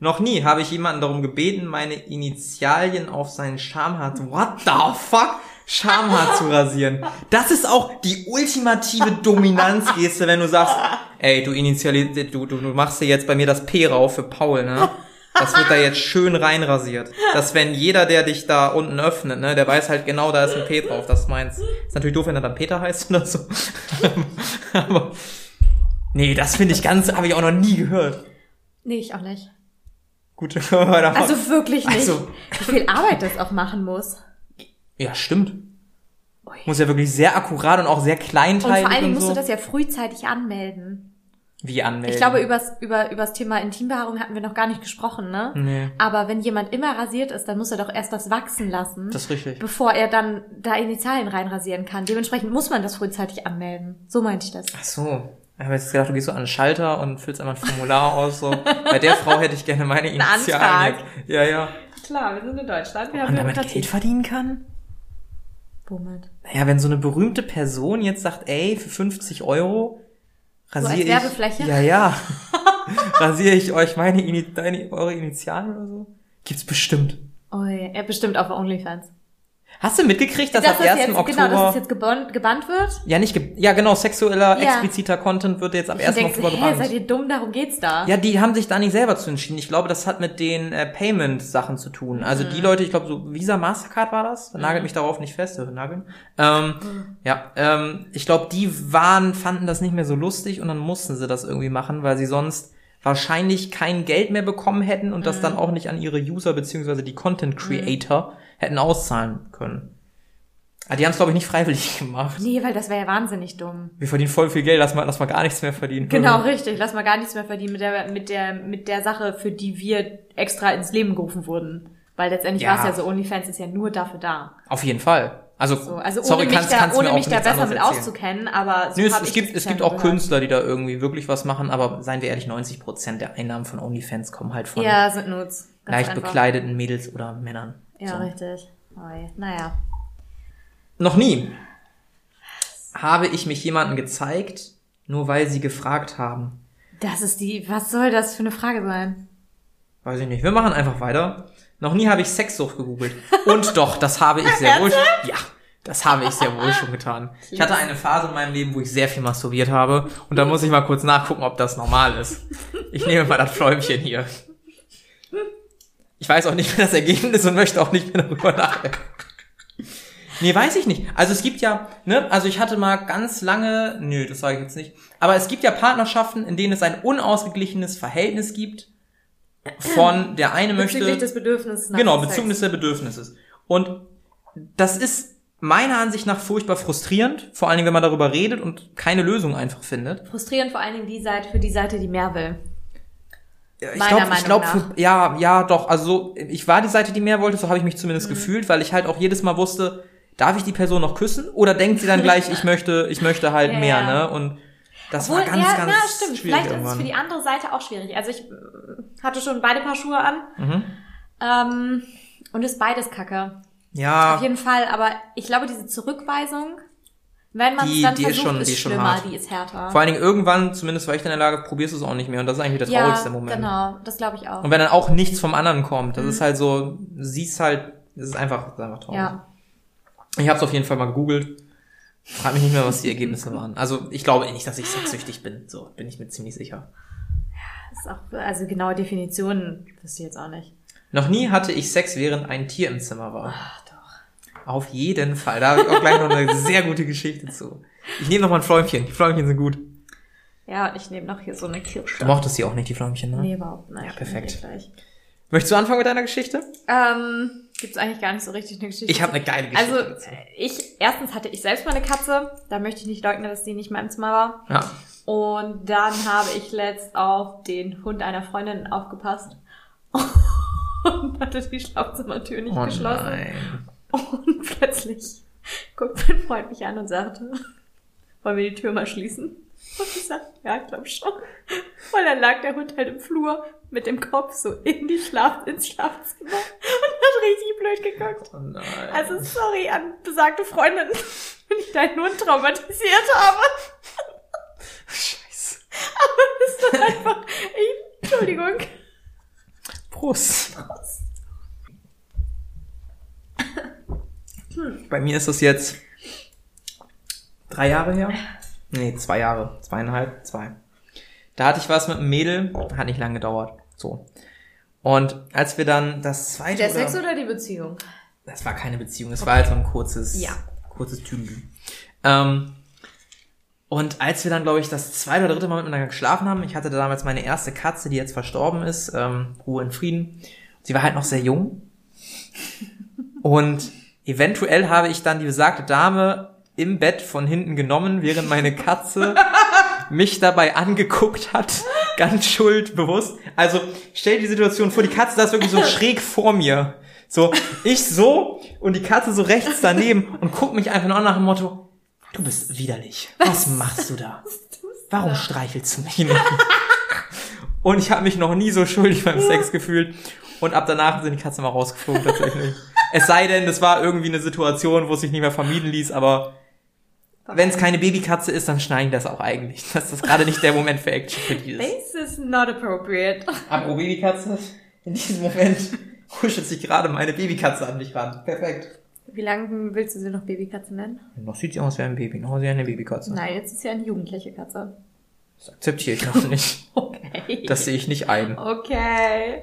Noch nie habe ich jemanden darum gebeten, meine Initialien auf sein Schamhaar, what the fuck, Schamhaar zu rasieren. Das ist auch die ultimative Dominanzgeste, wenn du sagst, ey, du initialisierst, du, du, du machst dir jetzt bei mir das P rauf für Paul, ne? Das wird da jetzt schön reinrasiert. Dass wenn jeder, der dich da unten öffnet, ne, der weiß halt genau, da ist ein P drauf, das meins. Ist natürlich doof, wenn er dann Peter heißt oder so. [laughs] Aber, nee, das finde ich ganz, habe ich auch noch nie gehört. Nee, ich auch nicht. Gut. [laughs] Also wirklich nicht. Also- Wie viel Arbeit das auch machen muss. ja, stimmt. Muss ja wirklich sehr akkurat und auch sehr Und kleinteilig vor allen Dingen und musst so. du das ja frühzeitig anmelden. Wie anmelden. Ich glaube, übers, über, übers Thema Intimbehaarung hatten wir noch gar nicht gesprochen, ne? Nee. Aber wenn jemand immer rasiert ist, dann muss er doch erst das wachsen lassen, Das ist richtig. bevor er dann da Initialien reinrasieren kann. Dementsprechend muss man das frühzeitig anmelden. So meinte ich das. Ach so. Ich habe jetzt gedacht, du gehst so an den Schalter und füllst einmal ein Formular aus. So. Bei der Frau hätte ich gerne meine [laughs] Initialien. Antrag. Ja, ja. Klar, wir sind in Deutschland, wir Und damit Geld verdienen kann? Womit? Naja, wenn so eine berühmte Person jetzt sagt, ey, für 50 Euro als rasiere ich... Werbefläche? Ja, ja. [laughs] rasiere ich euch meine deine, eure Initialen oder so? Gibt's bestimmt. Oh, er bestimmt auf OnlyFans. Hast du mitgekriegt, dass Dass ab das 1. jetzt, Oktober... genau, dass es jetzt gebannt, gebannt wird? Ja, nicht ge ja genau, sexueller, Ja. expliziter Content wird jetzt ab Ich 1. denke, Oktober hä, gebannt. seid ihr dumm, darum geht's da. Ja, die haben sich da nicht selber zu entschieden. Ich glaube, das hat mit den äh, Payment-Sachen zu tun. Also Mhm. die Leute, ich glaube, so Visa, Mastercard war das. Nagelt mich darauf nicht fest, äh, nageln. Ähm, Mhm. Ja, ähm, ich glaube, die waren, fanden das nicht mehr so lustig und dann mussten sie das irgendwie machen, weil sie sonst wahrscheinlich kein Geld mehr bekommen hätten und Mhm. das dann auch nicht an ihre User beziehungsweise die Content Creator hätten auszahlen können. Aber die haben es, glaube ich, nicht freiwillig [laughs] gemacht. Nee, weil das wäre ja wahnsinnig dumm. Wir verdienen voll viel Geld, lass mal, lass mal gar nichts mehr verdienen. Genau, richtig. Lass mal gar nichts mehr verdienen mit der, mit der, mit der Sache, für die wir extra ins Leben gerufen wurden. Weil letztendlich Ja. war es ja so, OnlyFans ist ja nur dafür da. Auf jeden Fall. Also, So, also sorry, ohne mich kannst, da, kannst ohne mich da besser mit auszukennen, aber so Nö, es, es gibt, es gibt auch gehört. Künstler, die da irgendwie wirklich was machen, aber seien wir ehrlich, 90 Prozent der Einnahmen von OnlyFans kommen halt von Ja, sind Nudes. Leicht einfach. bekleideten Mädels oder Männern. Ja, So. richtig. Oi. Naja. Noch nie habe ich mich jemandem gezeigt, nur weil sie gefragt haben. Das ist die, was soll das für eine Frage sein? Weiß ich nicht. Wir machen einfach weiter. Noch nie habe ich Sexsucht gegoogelt. Und [laughs] doch, das habe ich sehr wohl. Ja, das habe ich sehr wohl schon getan. Ich hatte eine Phase in meinem Leben, wo ich sehr viel masturbiert habe. Und da muss ich mal kurz nachgucken, ob das normal ist. Ich nehme mal das Fläumchen hier. Ich weiß auch nicht [laughs] mehr das Ergebnis und möchte auch nicht mehr darüber nachdenken. Nee, weiß ich nicht. Also es gibt ja, ne, also ich hatte mal ganz lange, nö, das sage ich jetzt nicht, aber es gibt ja Partnerschaften, in denen es ein unausgeglichenes Verhältnis gibt von [clears throat] der eine möchte Bezüglich des Bedürfnisses nach genau Sex. Bezügnis der Bedürfnisses und das ist meiner Ansicht nach furchtbar frustrierend, vor allen Dingen wenn man darüber redet und keine Lösung einfach findet. Frustrierend vor allen Dingen die Seite, für die Seite, die mehr will. Ich glaube, ich glaube, ja, ja, doch. Also so, ich war die Seite, die mehr wollte, so habe ich mich zumindest Mhm. gefühlt, weil ich halt auch jedes Mal wusste, darf ich die Person noch küssen oder denkt sie dann gleich, [laughs] ich möchte, ich möchte halt Ja, mehr, ja. ne? Und das Obwohl, war ganz, ja, ganz na, stimmt. schwierig Vielleicht ist es irgendwann. für die andere Seite auch schwierig. Also ich äh, hatte schon beide Paar Schuhe an. Mhm. Ähm, und ist beides kacke. ja, Auf jeden Fall, aber ich glaube, diese Zurückweisung, wenn man es Die- dann die ist versucht, schon- ist, die ist schon schlimmer, hart. die ist härter. vor allen Dingen irgendwann, zumindest war ich dann in der Lage, probierst du es auch nicht mehr und das ist eigentlich der ja, traurigste Moment. genau, das glaube ich auch. Und wenn dann auch nichts vom anderen kommt, Mhm. das ist halt so, siehst halt, das ist einfach, das ist einfach traurig. Ja. Ich habe es auf jeden Fall mal gegoogelt. Frag mich nicht mehr, was die Ergebnisse [laughs] waren. Also ich glaube nicht, dass ich sexsüchtig bin. So bin ich mir ziemlich sicher. Das ist auch, also genaue Definitionen wüsste ich jetzt auch nicht. Noch nie hatte ich Sex, während ein Tier im Zimmer war. Auf jeden Fall. Da habe ich auch gleich noch eine sehr gute Geschichte zu. Ich nehme noch mal ein Fläumchen. Die Fläumchen sind gut. Ja, und ich nehme noch hier so eine Kirsche. Du mochtest sie auch nicht, die Fläumchen, ne? Nee, überhaupt nicht. Ja, perfekt. Möchtest du anfangen mit deiner Geschichte? Ähm, gibt's eigentlich gar nicht so richtig eine Geschichte. Ich habe eine geile Geschichte. Also, dazu. ich, erstens hatte ich selbst mal eine Katze. Da möchte ich nicht leugnen, dass die nicht mehr im Zimmer war. ja. Und dann habe ich letzt auf den Hund einer Freundin aufgepasst. [laughs] Und hatte die Schlafzimmertür nicht Oh geschlossen. nein. [laughs] Und plötzlich guckt mein Freund mich an und sagte, wollen wir die Tür mal schließen? Und ich sagte, ja, ich glaube schon. Weil dann lag der Hund halt im Flur mit dem Kopf so in die Schlaf ins Schlafzimmer und hat richtig blöd geguckt. Oh nein. Also sorry an besagte Freundin, wenn ich deinen Hund traumatisiert habe. Scheiße. Aber es ist einfach, ich, Entschuldigung. Prost. Bei mir ist das jetzt drei Jahre her. Nee, zwei Jahre. Zweieinhalb, zwei. Da hatte ich was mit einem Mädel, hat nicht lange gedauert. So. Und als wir dann das zweite. Der oder- Sex oder die Beziehung? Das war keine Beziehung, es war halt so ein kurzes, Ja. kurzes Tüdelü. Ähm, und als wir dann, glaube ich, das zweite oder dritte Mal miteinander geschlafen haben, ich hatte damals meine erste Katze, die jetzt verstorben ist, ähm, Ruhe in Frieden. Sie war halt noch sehr jung. [laughs] Und eventuell habe ich dann die besagte Dame im Bett von hinten genommen, während meine Katze [laughs] mich dabei angeguckt hat, ganz schuldbewusst. Also stell dir die Situation vor, die Katze saß wirklich so schräg vor mir. So, ich so und die Katze so rechts daneben und guckt mich einfach nur an nach dem Motto, du bist widerlich. Was machst du da? Warum streichelst du mich nicht? Und ich habe mich noch nie so schuldig beim Sex gefühlt. Und ab danach sind die Katzen mal rausgeflogen tatsächlich. Es sei denn, es war irgendwie eine Situation, wo es sich nicht mehr vermieden ließ, aber wenn es keine Babykatze ist, dann schneiden das auch eigentlich. Das ist gerade nicht der Moment für Action für die ist. This is not appropriate. Apropos Babykatze, in diesem Moment kuschelt sich gerade meine Babykatze an mich ran. Perfekt. Wie lange willst du sie noch Babykatze nennen? Noch sieht sie aus wie ein Baby, noch ist sie eine Babykatze. Nein, jetzt ist sie eine jugendliche Katze. Das akzeptiere ich noch nicht. [laughs] Okay. Das sehe ich nicht ein. Okay.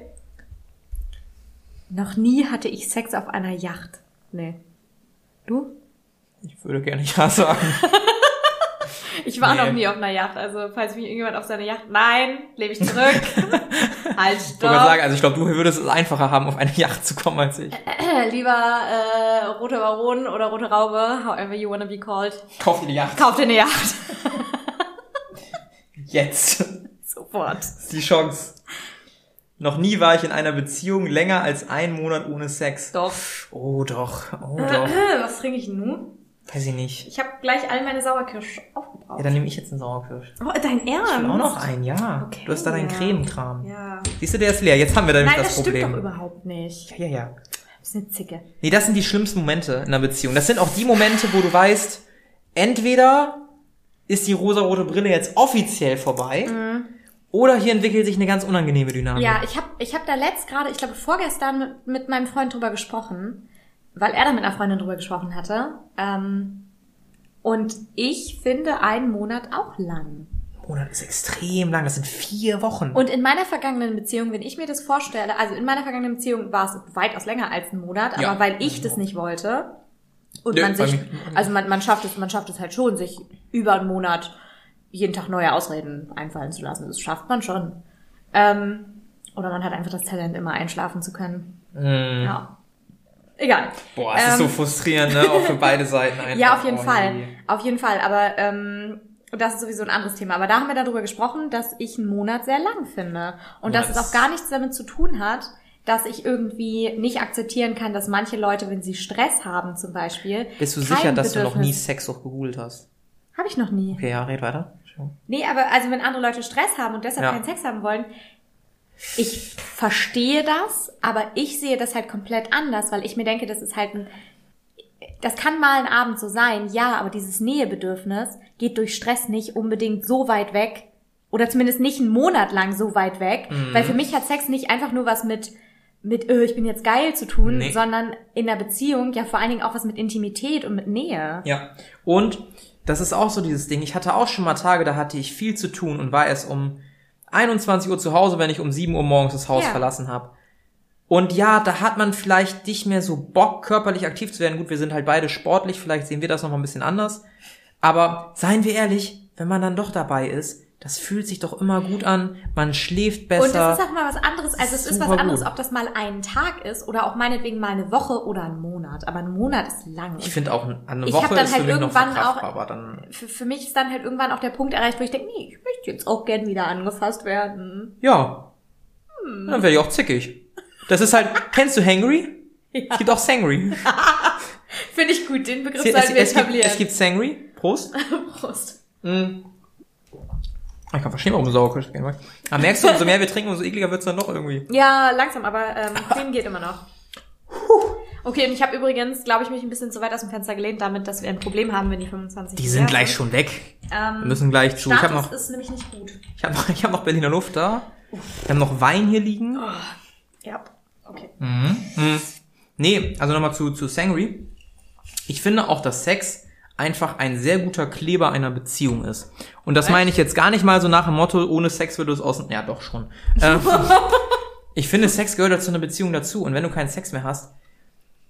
Noch nie hatte ich Sex auf einer Yacht. Nee. Du? Ich würde gerne ja sagen. [laughs] Ich war Nee. noch nie auf einer Yacht, also falls mich irgendjemand auf seine Yacht... Nein, lebe ich zurück. [laughs] halt, Ich stopp. wollte mal sagen, also ich glaube, du würdest es einfacher haben, auf eine Yacht zu kommen als ich. Lieber äh, Rote Baron oder Rote Raube, however you wanna be called, Kauf dir die Yacht. kauf dir eine Yacht. Jetzt. [laughs] Sofort. Das ist die Chance. Noch nie war ich in einer Beziehung länger als einen Monat ohne Sex. Doch. Oh doch, oh doch. Was trinke ich nun? Weiß ich nicht. Ich habe gleich all meine Sauerkirsch aufgebraucht. Ja, dann nehme ich jetzt einen Sauerkirsch. oh, dein Ernst? Ich will auch noch einen, ja. Okay. Du hast da deinen Cremekram. Ja. Siehst du, der ist leer. Jetzt haben wir nämlich Nein, das, das, Problem. stimmt doch überhaupt nicht. ja, ja, ja. Das ist eine Zicke. Nee, das sind die schlimmsten Momente in einer Beziehung. Das sind auch die Momente, wo du weißt, entweder ist die rosarote Brille jetzt offiziell vorbei, oder hier entwickelt sich eine ganz unangenehme Dynamik. Ja, ich habe ich hab da letzt gerade, ich glaube vorgestern mit, mit meinem Freund drüber gesprochen, weil er da mit einer Freundin drüber gesprochen hatte. Ähm, und ich finde einen Monat auch lang. Monat ist extrem lang. Das sind vier Wochen. Und in meiner vergangenen Beziehung, wenn ich mir das vorstelle, also in meiner vergangenen Beziehung war es weitaus länger als ein Monat, aber Ja. weil ich das nicht wollte und Nö, man sich, also man, man schafft es, man schafft es halt schon, sich über einen Monat jeden Tag neue Ausreden einfallen zu lassen. Das schafft man schon. Ähm, oder man hat einfach das Talent, immer einschlafen zu können. Mm. Ja. Egal. Boah, es ist Ähm, so frustrierend, ne? Auch für beide [laughs] Seiten einfach. Ja, auf jeden Oh, Fall. je. Auf jeden Fall. Aber ähm, das ist sowieso ein anderes Thema. Aber da haben wir darüber gesprochen, dass ich einen Monat sehr lang finde. Und dass Ja, es auch gar nichts damit zu tun hat, dass ich irgendwie nicht akzeptieren kann, dass manche Leute, wenn sie Stress haben zum Beispiel, Bist du sicher, dass du noch nie Bedürfnis- Sex auch gegoogelt hast? Habe ich noch nie. Okay, ja, red weiter. Nee, aber also wenn andere Leute Stress haben und deshalb Ja. keinen Sex haben wollen, ich verstehe das, aber ich sehe das halt komplett anders, weil ich mir denke, das ist halt ein, das kann mal ein Abend so sein, ja, aber dieses Nähebedürfnis geht durch Stress nicht unbedingt so weit weg oder zumindest nicht einen Monat lang so weit weg, Mhm. weil für mich hat Sex nicht einfach nur was mit mit äh, ich bin jetzt geil zu tun, Nee. sondern in der Beziehung ja vor allen Dingen auch was mit Intimität und mit Nähe. Ja. Und das ist auch so dieses Ding. Ich hatte auch schon mal Tage, da hatte ich viel zu tun und war erst um 21 Uhr zu Hause, wenn ich um 7 Uhr morgens das Haus Ja. verlassen habe. Und ja, da hat man vielleicht nicht mehr so Bock, körperlich aktiv zu werden. Gut, wir sind halt beide sportlich, vielleicht sehen wir das noch mal ein bisschen anders. Aber seien wir ehrlich, wenn man dann doch dabei ist, das fühlt sich doch immer gut an, man schläft besser. Und das ist auch mal was anderes. Also es ist was anderes, gut. ob das mal ein Tag ist oder auch meinetwegen mal eine Woche oder ein Monat. Aber ein Monat ist lang. Ich finde auch eine Ich Woche ist halt für mich noch irgendwann verkraftbar, auch- aber dann für, für mich ist dann halt irgendwann auch der Punkt erreicht, wo ich denke, nee, ich möchte jetzt auch gern wieder angefasst werden. ja, Hm. dann werde ich auch zickig. Das ist halt, [laughs] kennst du Hangry? Es gibt auch Sangry. [laughs] Finde ich gut, den Begriff Es, sollten wir es, gibt, etablieren. es gibt Sangry. Prost. [laughs] Prost. Mm. Ich kann verstehen, warum du Sauerkirsch gehen magst. Aber merkst du, umso mehr wir trinken, umso ekliger wird's dann doch irgendwie. Ja, langsam, aber ähm, Creme geht immer noch. Okay, und ich habe übrigens, glaube ich, mich ein bisschen zu weit aus dem Fenster gelehnt, damit, dass wir ein Problem haben, wenn die 25 Die sind gleich schon weg. Ähm, Wir müssen gleich zu. Ich habe noch, ist nämlich nicht gut. ich hab noch, ich hab noch Berliner Luft da. Wir haben noch Wein hier liegen. Ja, okay. Mhm. Mhm. Nee, also nochmal zu, zu Sangry. Ich finde auch, dass Sex einfach ein sehr guter Kleber einer Beziehung ist. Und das Echt? meine ich jetzt gar nicht mal so nach dem Motto, ohne Sex würde es aus... Ja, doch schon. Ähm, [laughs] ich finde, Sex gehört halt zu einer Beziehung dazu. Und wenn du keinen Sex mehr hast,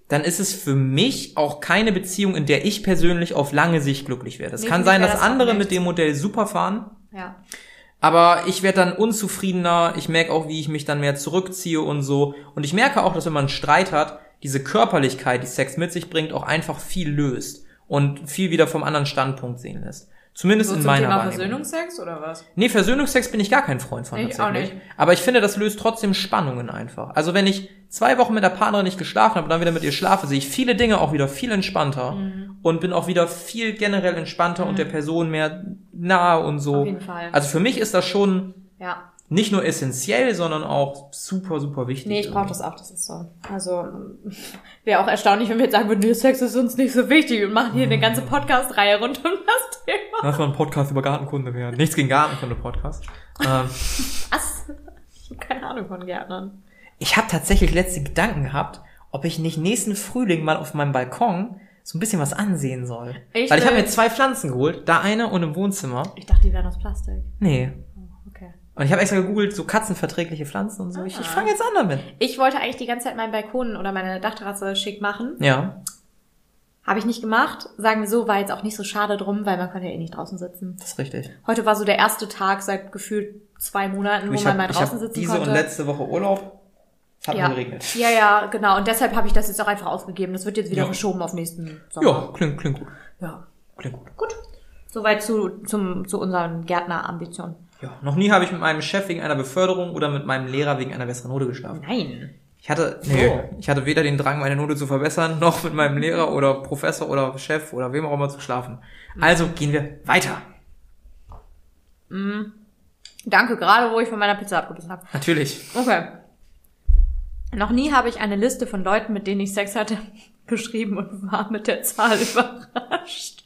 dann ist es für mich auch keine Beziehung, in der ich persönlich auf lange Sicht glücklich werde. Es Nee, kann sein, dass das andere mit dem Modell super fahren. Ja. Aber ich werde dann unzufriedener, ich merke auch, wie ich mich dann mehr zurückziehe und so. Und ich merke auch, dass wenn man einen Streit hat, diese Körperlichkeit, die Sex mit sich bringt, auch einfach viel löst und viel wieder vom anderen Standpunkt sehen lässt. Zumindest So in meiner Thema Wahrnehmung. Versöhnungsex oder was? Nee, Versöhnungsex bin ich gar kein Freund von Ich tatsächlich. auch nicht. Aber ich finde, das löst trotzdem Spannungen einfach. Also wenn ich zwei Wochen mit der Partnerin nicht geschlafen habe und dann wieder mit ihr schlafe, sehe ich viele Dinge auch wieder viel entspannter Mhm. und bin auch wieder viel generell entspannter und der Person mehr nahe und so. Auf jeden Fall. Also für mich ist das schon Ja. Nicht nur essentiell, sondern auch super, super wichtig. Nee, ich brauche das auch, das ist so. Also, [laughs] wäre auch erstaunlich, wenn wir jetzt sagen würden, nee, Sex ist uns nicht so wichtig und machen hier eine ganze Podcast-Reihe rund um das Thema. Lass mal ein Podcast über Gartenkunde werden. Nichts gegen Gartenkunde-Podcast. ähm, [laughs] Was? Ich habe keine Ahnung von Gärtnern. ich habe tatsächlich letzte Gedanken gehabt, ob ich nicht nächsten Frühling mal auf meinem Balkon so ein bisschen was ansehen soll. Ich Weil ich habe mir zwei Pflanzen geholt, da eine und im Wohnzimmer. Ich dachte, die wären aus Plastik. Nee. Und ich habe extra gegoogelt, so katzenverträgliche Pflanzen und so. Ich, ich Ah. fange jetzt an damit. Ich wollte eigentlich die ganze Zeit meinen Balkon oder meine Dachterrasse schick machen. Ja, Habe ich nicht gemacht. Sagen wir so, war jetzt auch nicht so schade drum, weil man konnte ja eh nicht draußen sitzen. das ist richtig. Heute war so der erste Tag seit gefühlt zwei Monaten, Du, wo man mal draußen sitzen diese konnte. und letzte Woche Urlaub. Es hat ja. geregnet. ja, ja, genau. Und deshalb habe ich das jetzt auch einfach ausgegeben. Das wird jetzt wieder Ja. verschoben auf nächsten Ja, Sommer. klingt, klingt gut. Ja. Klingt gut. Gut. Soweit zu, zum, zu unseren Gärtner-Ambitionen. Ja, noch nie habe ich mit meinem Chef wegen einer Beförderung oder mit meinem Lehrer wegen einer besseren Note geschlafen. Nein. Ich hatte, nee, Oh. ich hatte weder den Drang, meine Note zu verbessern, [laughs] noch mit meinem Lehrer oder Professor oder Chef oder wem auch immer zu schlafen. Also gehen wir weiter. Danke, gerade wo ich von meiner Pizza abgebissen habe. Natürlich. Okay. Noch nie habe ich eine Liste von Leuten, mit denen ich Sex hatte, [laughs] beschrieben und war mit der Zahl [laughs] überrascht.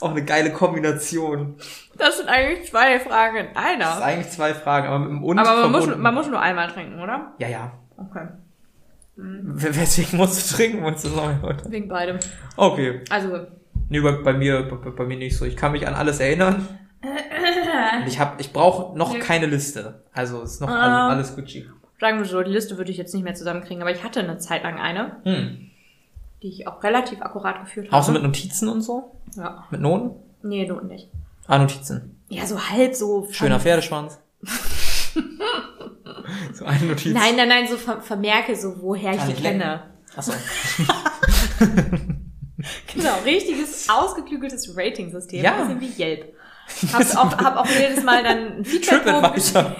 Das ist auch eine geile Kombination. Das sind eigentlich zwei Fragen in Das ist einer. eigentlich zwei Fragen, aber mit dem Und Aber man muss, man muss nur einmal trinken, oder? ja, ja. Okay. W- Weswegen musst du trinken? Musst du sagen heute? Wegen beidem. Okay. Also, Nee, bei, bei mir, bei, bei mir nicht so. Ich kann mich an alles erinnern. Und ich hab, ich brauche noch Nee. keine Liste. Also ist noch Ah. alles, alles Gucci. sagen wir so, die Liste würde ich jetzt nicht mehr zusammenkriegen, aber ich hatte eine Zeit lang eine, Hm. Die ich auch relativ akkurat geführt habe. Auch so mit Notizen und so? Ja. Mit Noten? Nee, du nicht. Ah, Notizen. Ja, so halb so. Schöner Pferdeschwanz. [laughs] so eine Notiz. Nein, nein, nein, so ver vermerke so, woher ich Kann die ich lecken. kenne. Achso. [laughs] Genau, richtiges, ausgeklügeltes Rating-System. Ja. Ein bisschen wie Yelp. Hab [laughs] auch, hab auch jedes Mal dann ein Feedback TripAdvisor.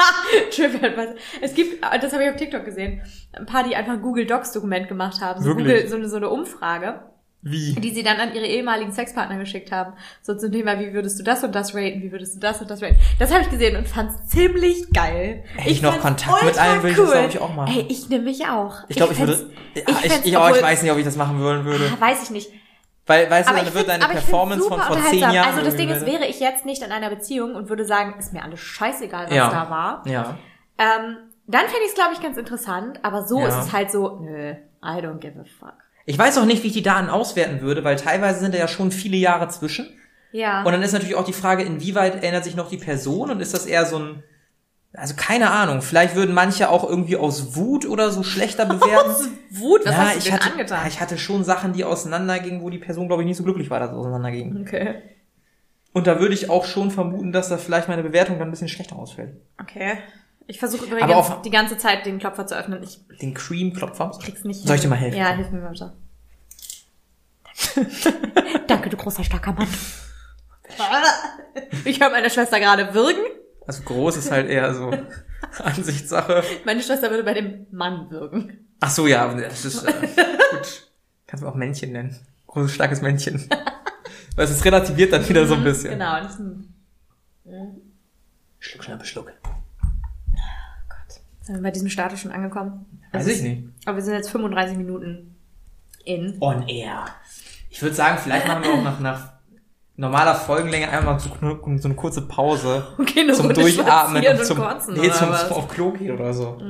[laughs] TripAdvisor. Es gibt, das habe ich auf TikTok gesehen, ein paar, die einfach ein Google Docs Dokument gemacht haben. So, Wirklich? Google, so, eine, so eine Umfrage, Wie? die sie dann an ihre ehemaligen Sexpartner geschickt haben. So zum Thema, wie würdest du das und das raten, wie würdest du das und das raten. Das habe ich gesehen und fand's ziemlich geil. Hätte ich noch Kontakt mit allen, würde ich das, glaub ich, auch machen. Ey, ich nehme mich auch. Ich glaube, ich, würde. fänd's- Ich, ich, ich, aber ich obwohl- weiß nicht, ob ich das machen wollen würde. Ah, Weiß ich nicht. Weil, weißt du, Aber dann ich wird deine Performance von vor zehn. Jahren. Also das Ding ist, wäre ich jetzt nicht in einer Beziehung und würde sagen, ist mir alles scheißegal, was Ja. da war. Ja. Ähm, dann fände ich es, glaube ich, ganz interessant. Aber so Ja. ist es halt so, nö, I don't give a fuck. Ich weiß auch nicht, wie ich die Daten auswerten würde, weil teilweise sind da ja schon viele Jahre zwischen. Ja. Und dann ist natürlich auch die Frage, inwieweit erinnert sich noch die Person und ist das eher so ein, also keine Ahnung, vielleicht würden manche auch irgendwie aus Wut oder so schlechter bewerten. [laughs] Wut, was ja, hast du ich denn hatte, angetan? ich hatte schon Sachen, die auseinandergingen, wo die Person, glaube ich, nicht so glücklich war, dass es auseinanderging. okay. Und da würde ich auch schon vermuten, dass da vielleicht meine Bewertung dann ein bisschen schlechter ausfällt. Okay. Ich versuche übrigens auf- die ganze Zeit den Klopfer zu öffnen. Ich Den Cream-Klopfer. krieg's nicht Soll ich hin. dir mal helfen? Ja, hilf mir mal. [laughs] Danke, du großer, starker Mann. [laughs] Ich höre meine Schwester gerade würgen. Also groß ist halt eher so [laughs] Ansichtssache. Meine Schwester würde bei dem Mann würgen. Ach so, ja, das ist äh, gut. Kannst du auch Männchen nennen. Großes, starkes Männchen. [laughs] Weil es relativiert dann wieder so ein bisschen. Genau. Das ist ein Schluck, schnell, Beschluck. Gott. Sind wir bei diesem Status schon angekommen? Weiß ich nicht. Aber wir sind jetzt 35 Minuten in. On air. Ich würde sagen, vielleicht machen wir auch nach, nach normaler Folgenlänge einmal so, so eine kurze Pause [laughs] Okay, eine zum Runde Durchatmen und zum, Kotzen, nee, zum, zum auf Klo gehen oder so.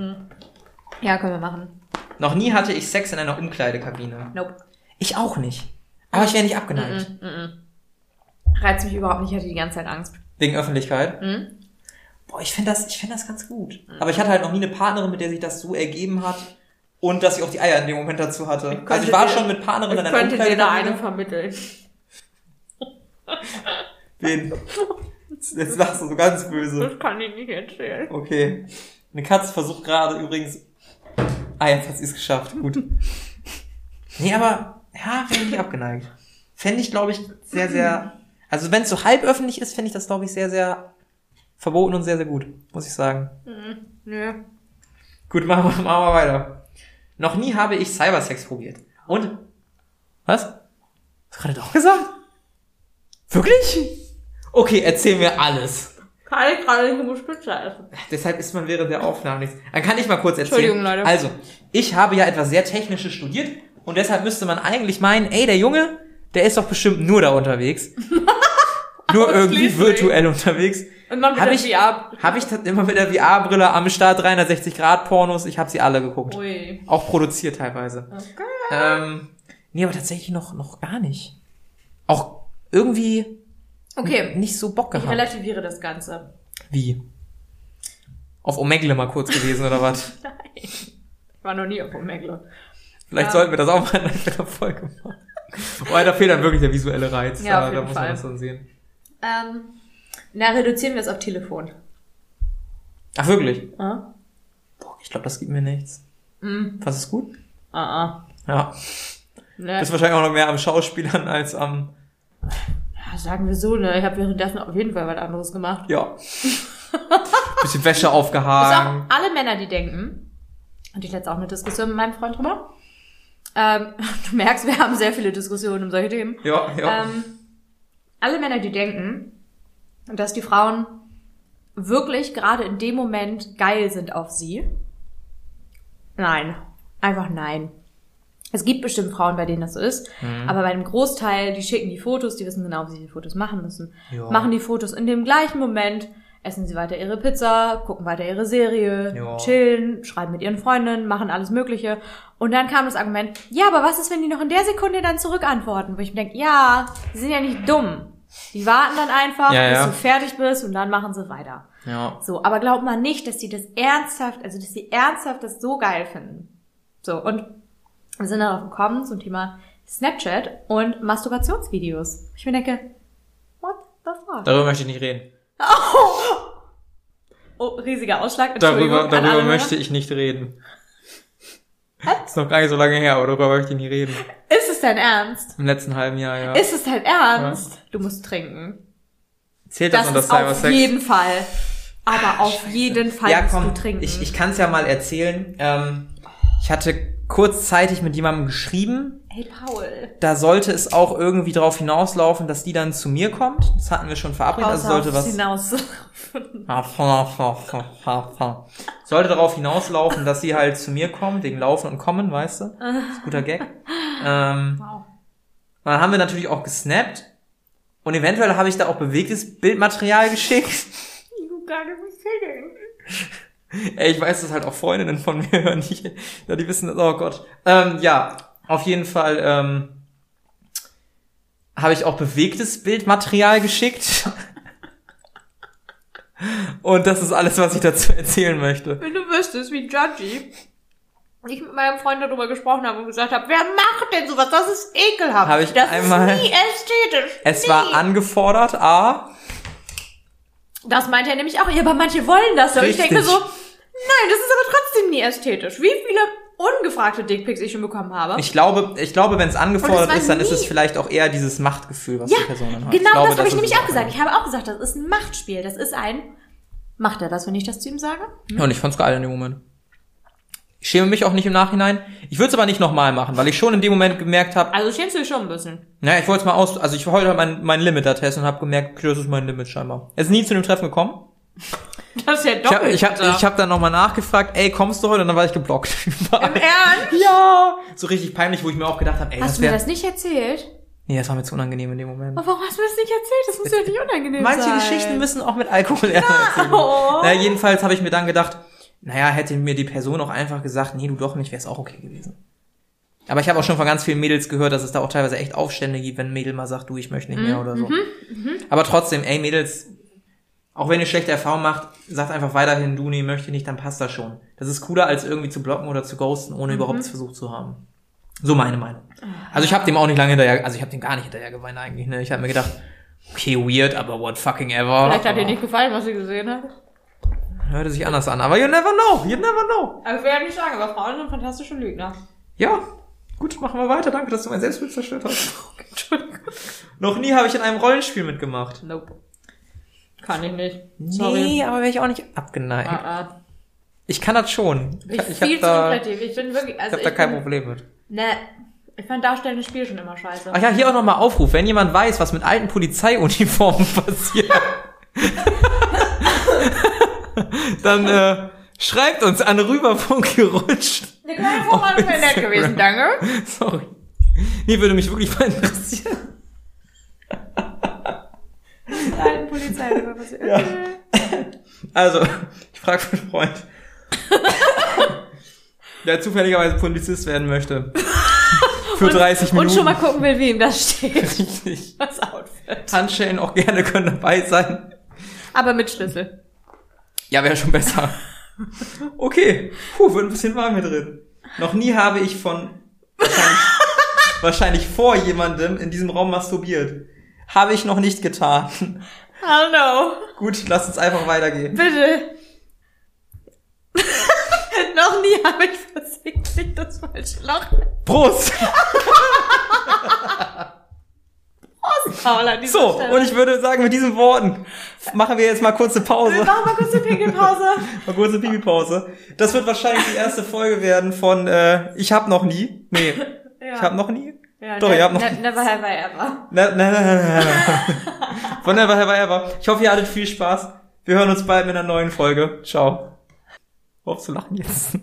Ja, können wir machen. Noch nie hatte ich Sex in einer Umkleidekabine. Nope. Ich auch nicht. Aber ich wäre nicht abgeneigt. Reizt mich überhaupt nicht, ich hatte die ganze Zeit Angst. Wegen Öffentlichkeit. Mhm. Boah, ich finde das, ich finde das ganz gut. Aber ich hatte halt noch nie eine Partnerin, mit der sich das so ergeben hat. Und dass ich auch die Eier in dem Moment dazu hatte. könnte also ich war dir- schon mit Partnerinnen Ich in einer könnte dir da eine Umkleidekabine. vermitteln. Wen? Jetzt lachst du so ganz böse. Das kann ich nicht erzählen. Okay. Eine Katze versucht gerade übrigens. Ah, jetzt hat sie es geschafft. Gut. Nee, aber ja, wäre ich nicht abgeneigt. Fände ich, glaube ich, sehr, sehr. Also wenn es so halb öffentlich ist, fände ich das, glaube ich, sehr, sehr verboten und sehr, sehr gut, muss ich sagen. Nö. Gut, machen wir, machen wir weiter. Noch nie habe ich Cybersex probiert. Und? Was? Hast du gerade doch gesagt? Wirklich? Okay, erzähl mir alles. Kann ich gerade nicht muss Pizza essen. Deshalb ist man während der Aufnahme nichts. Dann kann ich mal kurz erzählen. Entschuldigung, Leute. Also, ich habe ja etwas sehr Technisches studiert und deshalb müsste man eigentlich meinen, ey, der Junge, der ist doch bestimmt nur da unterwegs. [laughs] nur irgendwie virtuell unterwegs. Und dann Hab ich- VR. Habe ich das immer mit der VR-Brille am Start 360 Grad Pornos, ich habe sie alle geguckt. Ui. Auch produziert teilweise. Okay. Ähm, nee, aber tatsächlich noch, noch gar nicht. Auch irgendwie Okay. nicht so Bock Ich gehabt. relativiere das Ganze. Wie? Auf Omegle mal kurz gewesen oder was? [laughs] Nein. Ich war noch nie auf Omegle. Vielleicht Ja. sollten wir das auch mal in einer Folge machen. Weil da fehlt dann wirklich der visuelle Reiz. Ja, da, auf da jeden muss Fall. man das dann sehen. Ähm, na, reduzieren wir es auf Telefon. Ach, wirklich? Ah? Boah, ich glaube, das gibt mir nichts. Mhm. Was ist gut? Ah, ah. Ja. Ne, Bist wahrscheinlich auch noch mehr am Schauspielern als am, ja, sagen wir so, ne? Ich habe währenddessen auf jeden Fall was anderes gemacht. ja. [laughs] Bisschen Wäsche ist auch aufgehangen. alle Männer, die denken, und ich letzte auch eine Diskussion mit meinem Freund drüber. Ähm, [laughs] du merkst, wir haben sehr viele Diskussionen um solche Themen. Ja, ja. Ähm, alle Männer, die denken, dass die Frauen wirklich gerade in dem Moment geil sind auf sie. Nein. Einfach nein. Es gibt bestimmt Frauen, bei denen das so ist, Mhm. aber bei einem Großteil, die schicken die Fotos, die wissen genau, wie sie die Fotos machen müssen, Ja. machen die Fotos in dem gleichen Moment, essen sie weiter ihre Pizza, gucken weiter ihre Serie, Ja. chillen, schreiben mit ihren Freundinnen, machen alles Mögliche. Und dann kam das Argument, ja, aber was ist, wenn die noch in der Sekunde dann zurückantworten? Wo ich mir denke, ja, die sind ja nicht dumm. Die warten dann einfach, Ja, bis ja. du fertig bist und dann machen sie weiter. ja. So, aber glaubt mal nicht, dass sie das ernsthaft, also dass sie ernsthaft das so geil finden. So, und wir sind darauf gekommen zum Thema Snapchat und Masturbationsvideos. Ich mir denke, what the fuck? Darüber möchte ich nicht reden. [laughs] Oh, riesiger Ausschlag. Darüber, darüber möchte ich nicht reden. Was? [laughs] Ist noch gar nicht so lange her, aber darüber möchte ich nicht reden. Ist es dein Ernst? Im letzten halben Jahr, ja. Ist es dein Ernst? Du musst trinken. Zählt das, Das unter ist auf Cybersex? jeden Fall. Aber auf jeden Fall ja, musst komm, du trinken. ich, ich kann es ja mal erzählen. Ähm, ich hatte kurzzeitig mit jemandem geschrieben. hey Paul. Da sollte es auch irgendwie drauf hinauslaufen, dass die dann zu mir kommt. Das hatten wir schon verabredet. Also sollte was. hinaus. Sollte darauf hinauslaufen, dass sie halt zu mir kommt, wegen Laufen und Kommen, weißt du? Das ist ein guter Gag. Ähm, wow. dann haben wir natürlich auch gesnappt. Und eventuell habe ich da auch bewegtes Bildmaterial geschickt. You gotta be kidding. Ey, ich weiß, dass halt auch Freundinnen von mir hören, die, ja, die wissen das, oh Gott. Ähm, ja, auf jeden Fall ähm, habe ich auch bewegtes Bildmaterial geschickt. Und das ist alles, was ich dazu erzählen möchte. Wenn du wüsstest, wie judgy ich mit meinem Freund darüber gesprochen habe und gesagt habe, wer macht denn sowas? Das ist ekelhaft. Habe ich das einmal- ist nie ästhetisch. Es nie. war angefordert, A. Das meint er nämlich auch. Ja, aber manche wollen das. Und ich denke so, nein, das ist aber trotzdem nie ästhetisch. Wie viele ungefragte Dickpics ich schon bekommen habe. Ich glaube, ich glaube, wenn es angefordert ist, dann ist es vielleicht auch eher dieses Machtgefühl, was ja, die Person dann hat. genau glaube, das habe ich nämlich auch gesagt. Ich habe auch gesagt, das ist ein Machtspiel. Das ist ein... Macht er das, wenn ich das zu ihm sage? Ja, und ich fand's geil in dem Moment. Ich schäme mich auch nicht im Nachhinein. Ich würde es aber nicht nochmal machen, weil ich schon in dem Moment gemerkt habe, Also schämst du dich schon ein bisschen. naja, ich wollte es mal aus, also ich wollte halt mein, mein Limit da testen und habe gemerkt, okay, das ist mein Limit scheinbar. Es ist nie zu dem Treffen gekommen. [laughs] Das ist ja Ich habe doppelt. ich hab, ich hab dann nochmal nachgefragt, ey, kommst du heute? Und dann war ich geblockt. Überall. [laughs] Im Ernst? ja! So richtig peinlich, wo ich mir auch gedacht habe, ey, Hast das du mir das nicht erzählt? Nee, das war mir zu unangenehm in dem Moment. Aber warum hast du mir das nicht erzählt? Das muss ja nicht unangenehm Manche sein. Geschichten müssen auch mit Alkohol erzählt Oh. Naja, jedenfalls habe ich mir dann gedacht, naja, hätte mir die Person auch einfach gesagt, nee, du doch nicht, wäre es auch okay gewesen. Aber ich habe auch schon von ganz vielen Mädels gehört, dass es da auch teilweise echt Aufstände gibt, wenn ein Mädel mal sagt, du, ich möchte nicht Mhm, mehr oder so. Aber trotzdem, ey, Mädels, auch wenn ihr schlechte Erfahrungen macht, sagt einfach weiterhin, du, nee, möchte nicht, dann passt das schon. Das ist cooler, als irgendwie zu blocken oder zu ghosten, Mhm. ohne überhaupt es versucht zu haben. So meine Meinung. Also ich habe dem auch nicht lange hinterher, also ich habe dem gar nicht hinterher geweint eigentlich, ne? Ich habe mir gedacht, okay, weird, aber what fucking ever. Vielleicht hat dir nicht gefallen, was sie gesehen hat. Hörte sich anders an, aber you never know, you never know. Aber ich will ja nicht sagen, aber Frauen sind fantastische Lügner. Ja, gut, machen wir weiter. Danke, dass du mein Selbstbild zerstört hast. [laughs] Entschuldigung. Noch nie habe ich in einem Rollenspiel mitgemacht. Nope. Kann ich nicht. Sorry. Nee, aber wäre ich auch nicht abgeneigt. Ah, ah. Ich kann das schon. Ich, Ich, ich viel habe zu da. Ich bin wirklich, ich also hab da kein bin- Problem mit. Ne, ich fand darstellendes Spiel schon immer scheiße. Ach ja, hier auch nochmal Aufruf. Wenn jemand weiß, was mit alten Polizeiuniformen [laughs] passiert, [laughs] dann äh, schreibt uns an rüberfunk gerutscht. Eine kleine Vorwarnung wäre nett gewesen, danke. [laughs] Sorry. Nee, würde mich wirklich mal interessieren. Polizei, was [laughs] Ja. [laughs] Also, ich frage für einen Freund, [laughs] der zufälligerweise Polizist werden möchte. Für 30 Minuten. Und schon mal gucken will, wie ihm das steht. Richtig. Das Outfit. Handschellen auch gerne können dabei sein. Aber mit Schlüssel. Ja, wäre schon besser. Okay. Puh, wird ein bisschen warm hier drin. Noch nie habe ich von wahrscheinlich, wahrscheinlich vor jemandem in diesem Raum masturbiert. Habe ich noch nicht getan. I don't know. Gut, lass uns einfach weitergehen. Bitte. [laughs] Noch nie habe ich versehentlich das falsche Loch. Prost! Paul an dieser So, Stelle. und ich würde sagen, mit diesen Worten machen wir jetzt mal kurze Wir Pause. machen mal kurz eine Pinkelpause. [laughs] Mal kurze Pipi-Pause. Das wird wahrscheinlich die erste Folge werden von äh, Ich hab noch nie. Nee, [laughs] Ja. ich hab noch nie. Ja, Doch, ne, ihr habt noch- ne, never have I ever. Na, na, na, na, na. Von Never Have I Ever. Ich hoffe, ihr hattet viel Spaß. Wir hören uns bald mit einer neuen Folge. Ciao. Worauf zu lachen jetzt?